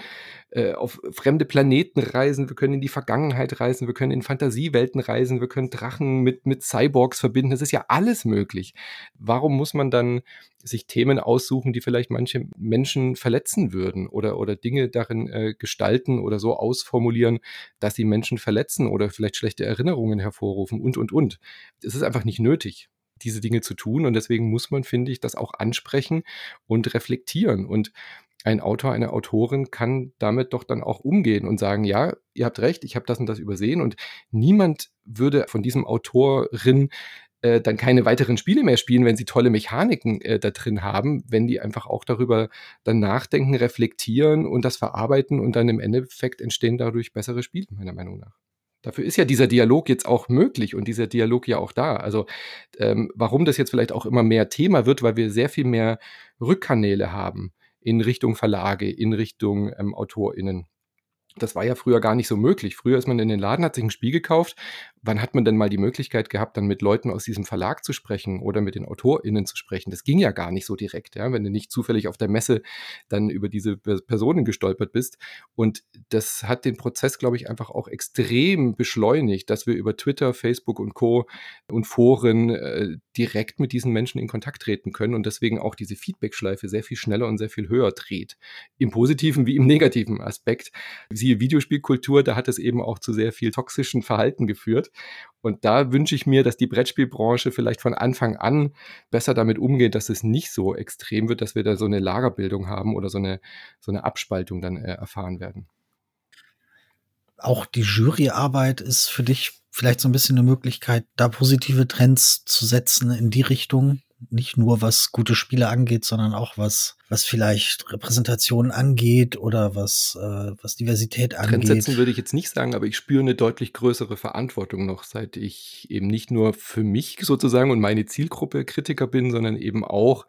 äh, auf fremde Planeten reisen, wir können in die Vergangenheit reisen, wir können in Fantasiewelten reisen, wir können Drachen mit, mit Cyborgs verbinden. Das ist ja alles möglich. Warum muss man dann sich Themen aussuchen, die vielleicht manche Menschen verletzen würden oder, oder Dinge darin äh, gestalten oder so ausformulieren, dass sie Menschen verletzen oder vielleicht schlechte Erinnerungen hervorrufen und, und, und. Es ist einfach nicht nötig diese Dinge zu tun. Und deswegen muss man, finde ich, das auch ansprechen und reflektieren. Und ein Autor, eine Autorin kann damit doch dann auch umgehen und sagen, ja, ihr habt recht, ich habe das und das übersehen. Und niemand würde von diesem Autorin äh, dann keine weiteren Spiele mehr spielen, wenn sie tolle Mechaniken äh, da drin haben, wenn die einfach auch darüber dann nachdenken, reflektieren und das verarbeiten und dann im Endeffekt entstehen dadurch bessere Spiele, meiner Meinung nach. Dafür ist ja dieser Dialog jetzt auch möglich und dieser Dialog ja auch da. Also ähm, warum das jetzt vielleicht auch immer mehr Thema wird, weil wir sehr viel mehr Rückkanäle haben in Richtung Verlage, in Richtung ähm, AutorInnen. Das war ja früher gar nicht so möglich. Früher ist man in den Laden, hat sich ein Spiel gekauft, wann hat man denn mal die Möglichkeit gehabt, dann mit Leuten aus diesem Verlag zu sprechen oder mit den AutorInnen zu sprechen? Das ging ja gar nicht so direkt, ja, wenn du nicht zufällig auf der Messe dann über diese Personen gestolpert bist. Und das hat den Prozess, glaube ich, einfach auch extrem beschleunigt, dass wir über Twitter, Facebook und Co. und Foren äh, direkt mit diesen Menschen in Kontakt treten können und deswegen auch diese Feedback-Schleife sehr viel schneller und sehr viel höher dreht. Im positiven wie im negativen Aspekt. Siehe Videospielkultur, da hat es eben auch zu sehr viel toxischen Verhalten geführt. Und da wünsche ich mir, dass die Brettspielbranche vielleicht von Anfang an besser damit umgeht, dass es nicht so extrem wird, dass wir da so eine Lagerbildung haben oder so eine, so eine Abspaltung dann äh, erfahren werden. Auch die Juryarbeit ist für dich vielleicht so ein bisschen eine Möglichkeit, da positive Trends zu setzen in die Richtung, nicht nur was gute Spiele angeht, sondern auch was, was vielleicht Repräsentation angeht oder was, äh, was Diversität angeht. Trendsetzen würde ich jetzt nicht sagen, aber ich spüre eine deutlich größere Verantwortung noch, seit ich eben nicht nur für mich sozusagen und meine Zielgruppe Kritiker bin, sondern eben auch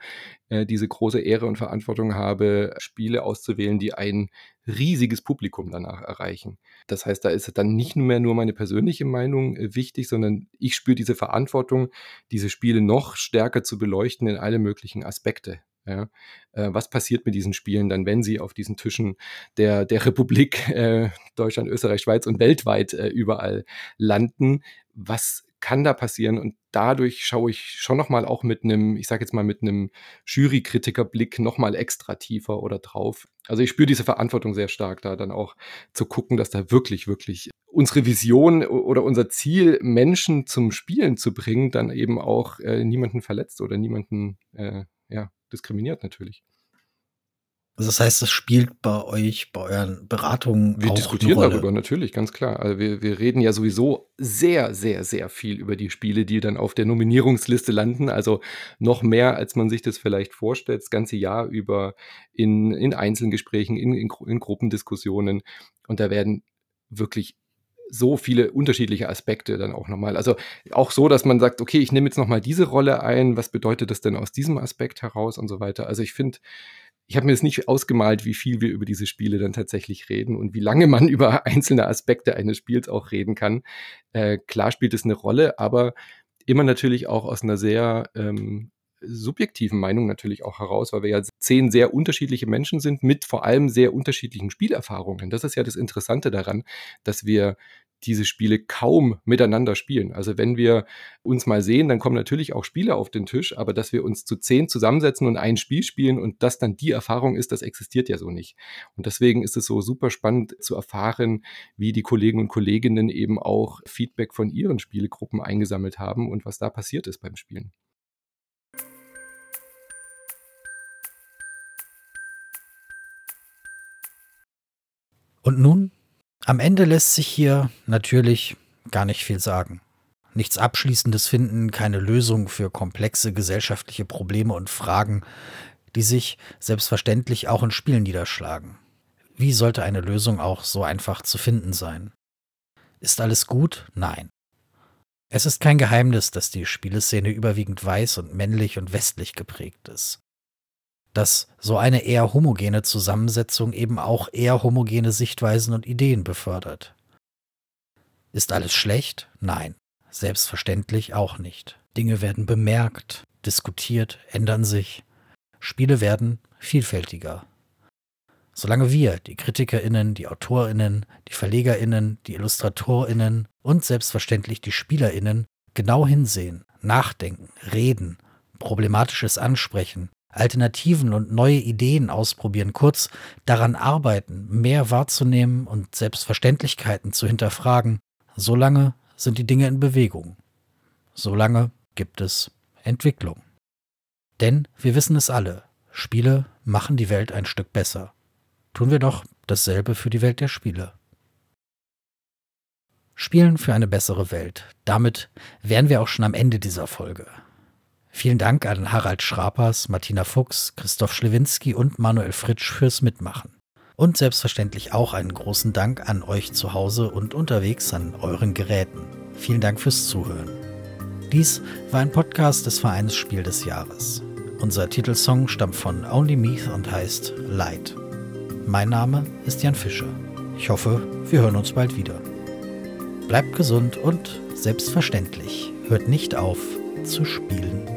äh, diese große Ehre und Verantwortung habe, Spiele auszuwählen, die ein riesiges Publikum danach erreichen. Das heißt, da ist dann nicht mehr nur meine persönliche Meinung äh, wichtig, sondern ich spüre diese Verantwortung, diese Spiele noch stärker zu beleuchten in alle möglichen Aspekte. Ja, äh, was passiert mit diesen Spielen dann, wenn sie auf diesen Tischen der, der Republik äh, Deutschland, Österreich, Schweiz und weltweit äh, überall landen? Was kann da passieren? Und dadurch schaue ich schon nochmal auch mit einem, ich sage jetzt mal mit einem Jurykritikerblick nochmal extra tiefer oder drauf. Also ich spüre diese Verantwortung sehr stark, da dann auch zu gucken, dass da wirklich, wirklich unsere Vision oder unser Ziel, Menschen zum Spielen zu bringen, dann eben auch äh, niemanden verletzt oder niemanden äh, ja, diskriminiert natürlich. Also das heißt, das spielt bei euch, bei euren Beratungen Wir auch diskutieren eine Rolle. darüber, natürlich, ganz klar. Also wir, wir reden ja sowieso sehr, sehr, sehr viel über die Spiele, die dann auf der Nominierungsliste landen. Also noch mehr, als man sich das vielleicht vorstellt, das ganze Jahr über in, in Einzelgesprächen, in, in, in Gruppendiskussionen. Und da werden wirklich so viele unterschiedliche Aspekte dann auch nochmal. Also auch so, dass man sagt, okay, ich nehme jetzt nochmal diese Rolle ein, was bedeutet das denn aus diesem Aspekt heraus und so weiter. Also ich finde, ich habe mir jetzt nicht ausgemalt, wie viel wir über diese Spiele dann tatsächlich reden und wie lange man über einzelne Aspekte eines Spiels auch reden kann. Äh, klar spielt es eine Rolle, aber immer natürlich auch aus einer sehr ähm, subjektiven Meinung natürlich auch heraus, weil wir ja zehn sehr unterschiedliche Menschen sind mit vor allem sehr unterschiedlichen Spielerfahrungen. Das ist ja das Interessante daran, dass wir diese Spiele kaum miteinander spielen. Also wenn wir uns mal sehen, dann kommen natürlich auch Spiele auf den Tisch, aber dass wir uns zu zehn zusammensetzen und ein Spiel spielen und das dann die Erfahrung ist, das existiert ja so nicht. Und deswegen ist es so super spannend zu erfahren, wie die Kollegen und Kolleginnen eben auch Feedback von ihren Spielegruppen eingesammelt haben und was da passiert ist beim Spielen. Und nun am Ende lässt sich hier natürlich gar nicht viel sagen. Nichts Abschließendes finden, keine Lösung für komplexe gesellschaftliche Probleme und Fragen, die sich selbstverständlich auch in Spielen niederschlagen. Wie sollte eine Lösung auch so einfach zu finden sein? Ist alles gut? Nein. Es ist kein Geheimnis, dass die Spieleszene überwiegend weiß und männlich und westlich geprägt ist dass so eine eher homogene Zusammensetzung eben auch eher homogene Sichtweisen und Ideen befördert. Ist alles schlecht? Nein, selbstverständlich auch nicht. Dinge werden bemerkt, diskutiert, ändern sich. Spiele werden vielfältiger. Solange wir, die Kritikerinnen, die Autorinnen, die Verlegerinnen, die Illustratorinnen und selbstverständlich die Spielerinnen genau hinsehen, nachdenken, reden, problematisches ansprechen, Alternativen und neue Ideen ausprobieren, kurz daran arbeiten, mehr wahrzunehmen und Selbstverständlichkeiten zu hinterfragen, solange sind die Dinge in Bewegung. Solange gibt es Entwicklung. Denn wir wissen es alle, Spiele machen die Welt ein Stück besser. Tun wir doch dasselbe für die Welt der Spiele. Spielen für eine bessere Welt. Damit wären wir auch schon am Ende dieser Folge. Vielen Dank an Harald Schrapers, Martina Fuchs, Christoph Schlewinski und Manuel Fritsch fürs Mitmachen. Und selbstverständlich auch einen großen Dank an euch zu Hause und unterwegs an euren Geräten. Vielen Dank fürs Zuhören. Dies war ein Podcast des Vereins Spiel des Jahres. Unser Titelsong stammt von Only Meath und heißt Light. Mein Name ist Jan Fischer. Ich hoffe, wir hören uns bald wieder. bleibt gesund und selbstverständlich hört nicht auf zu spielen.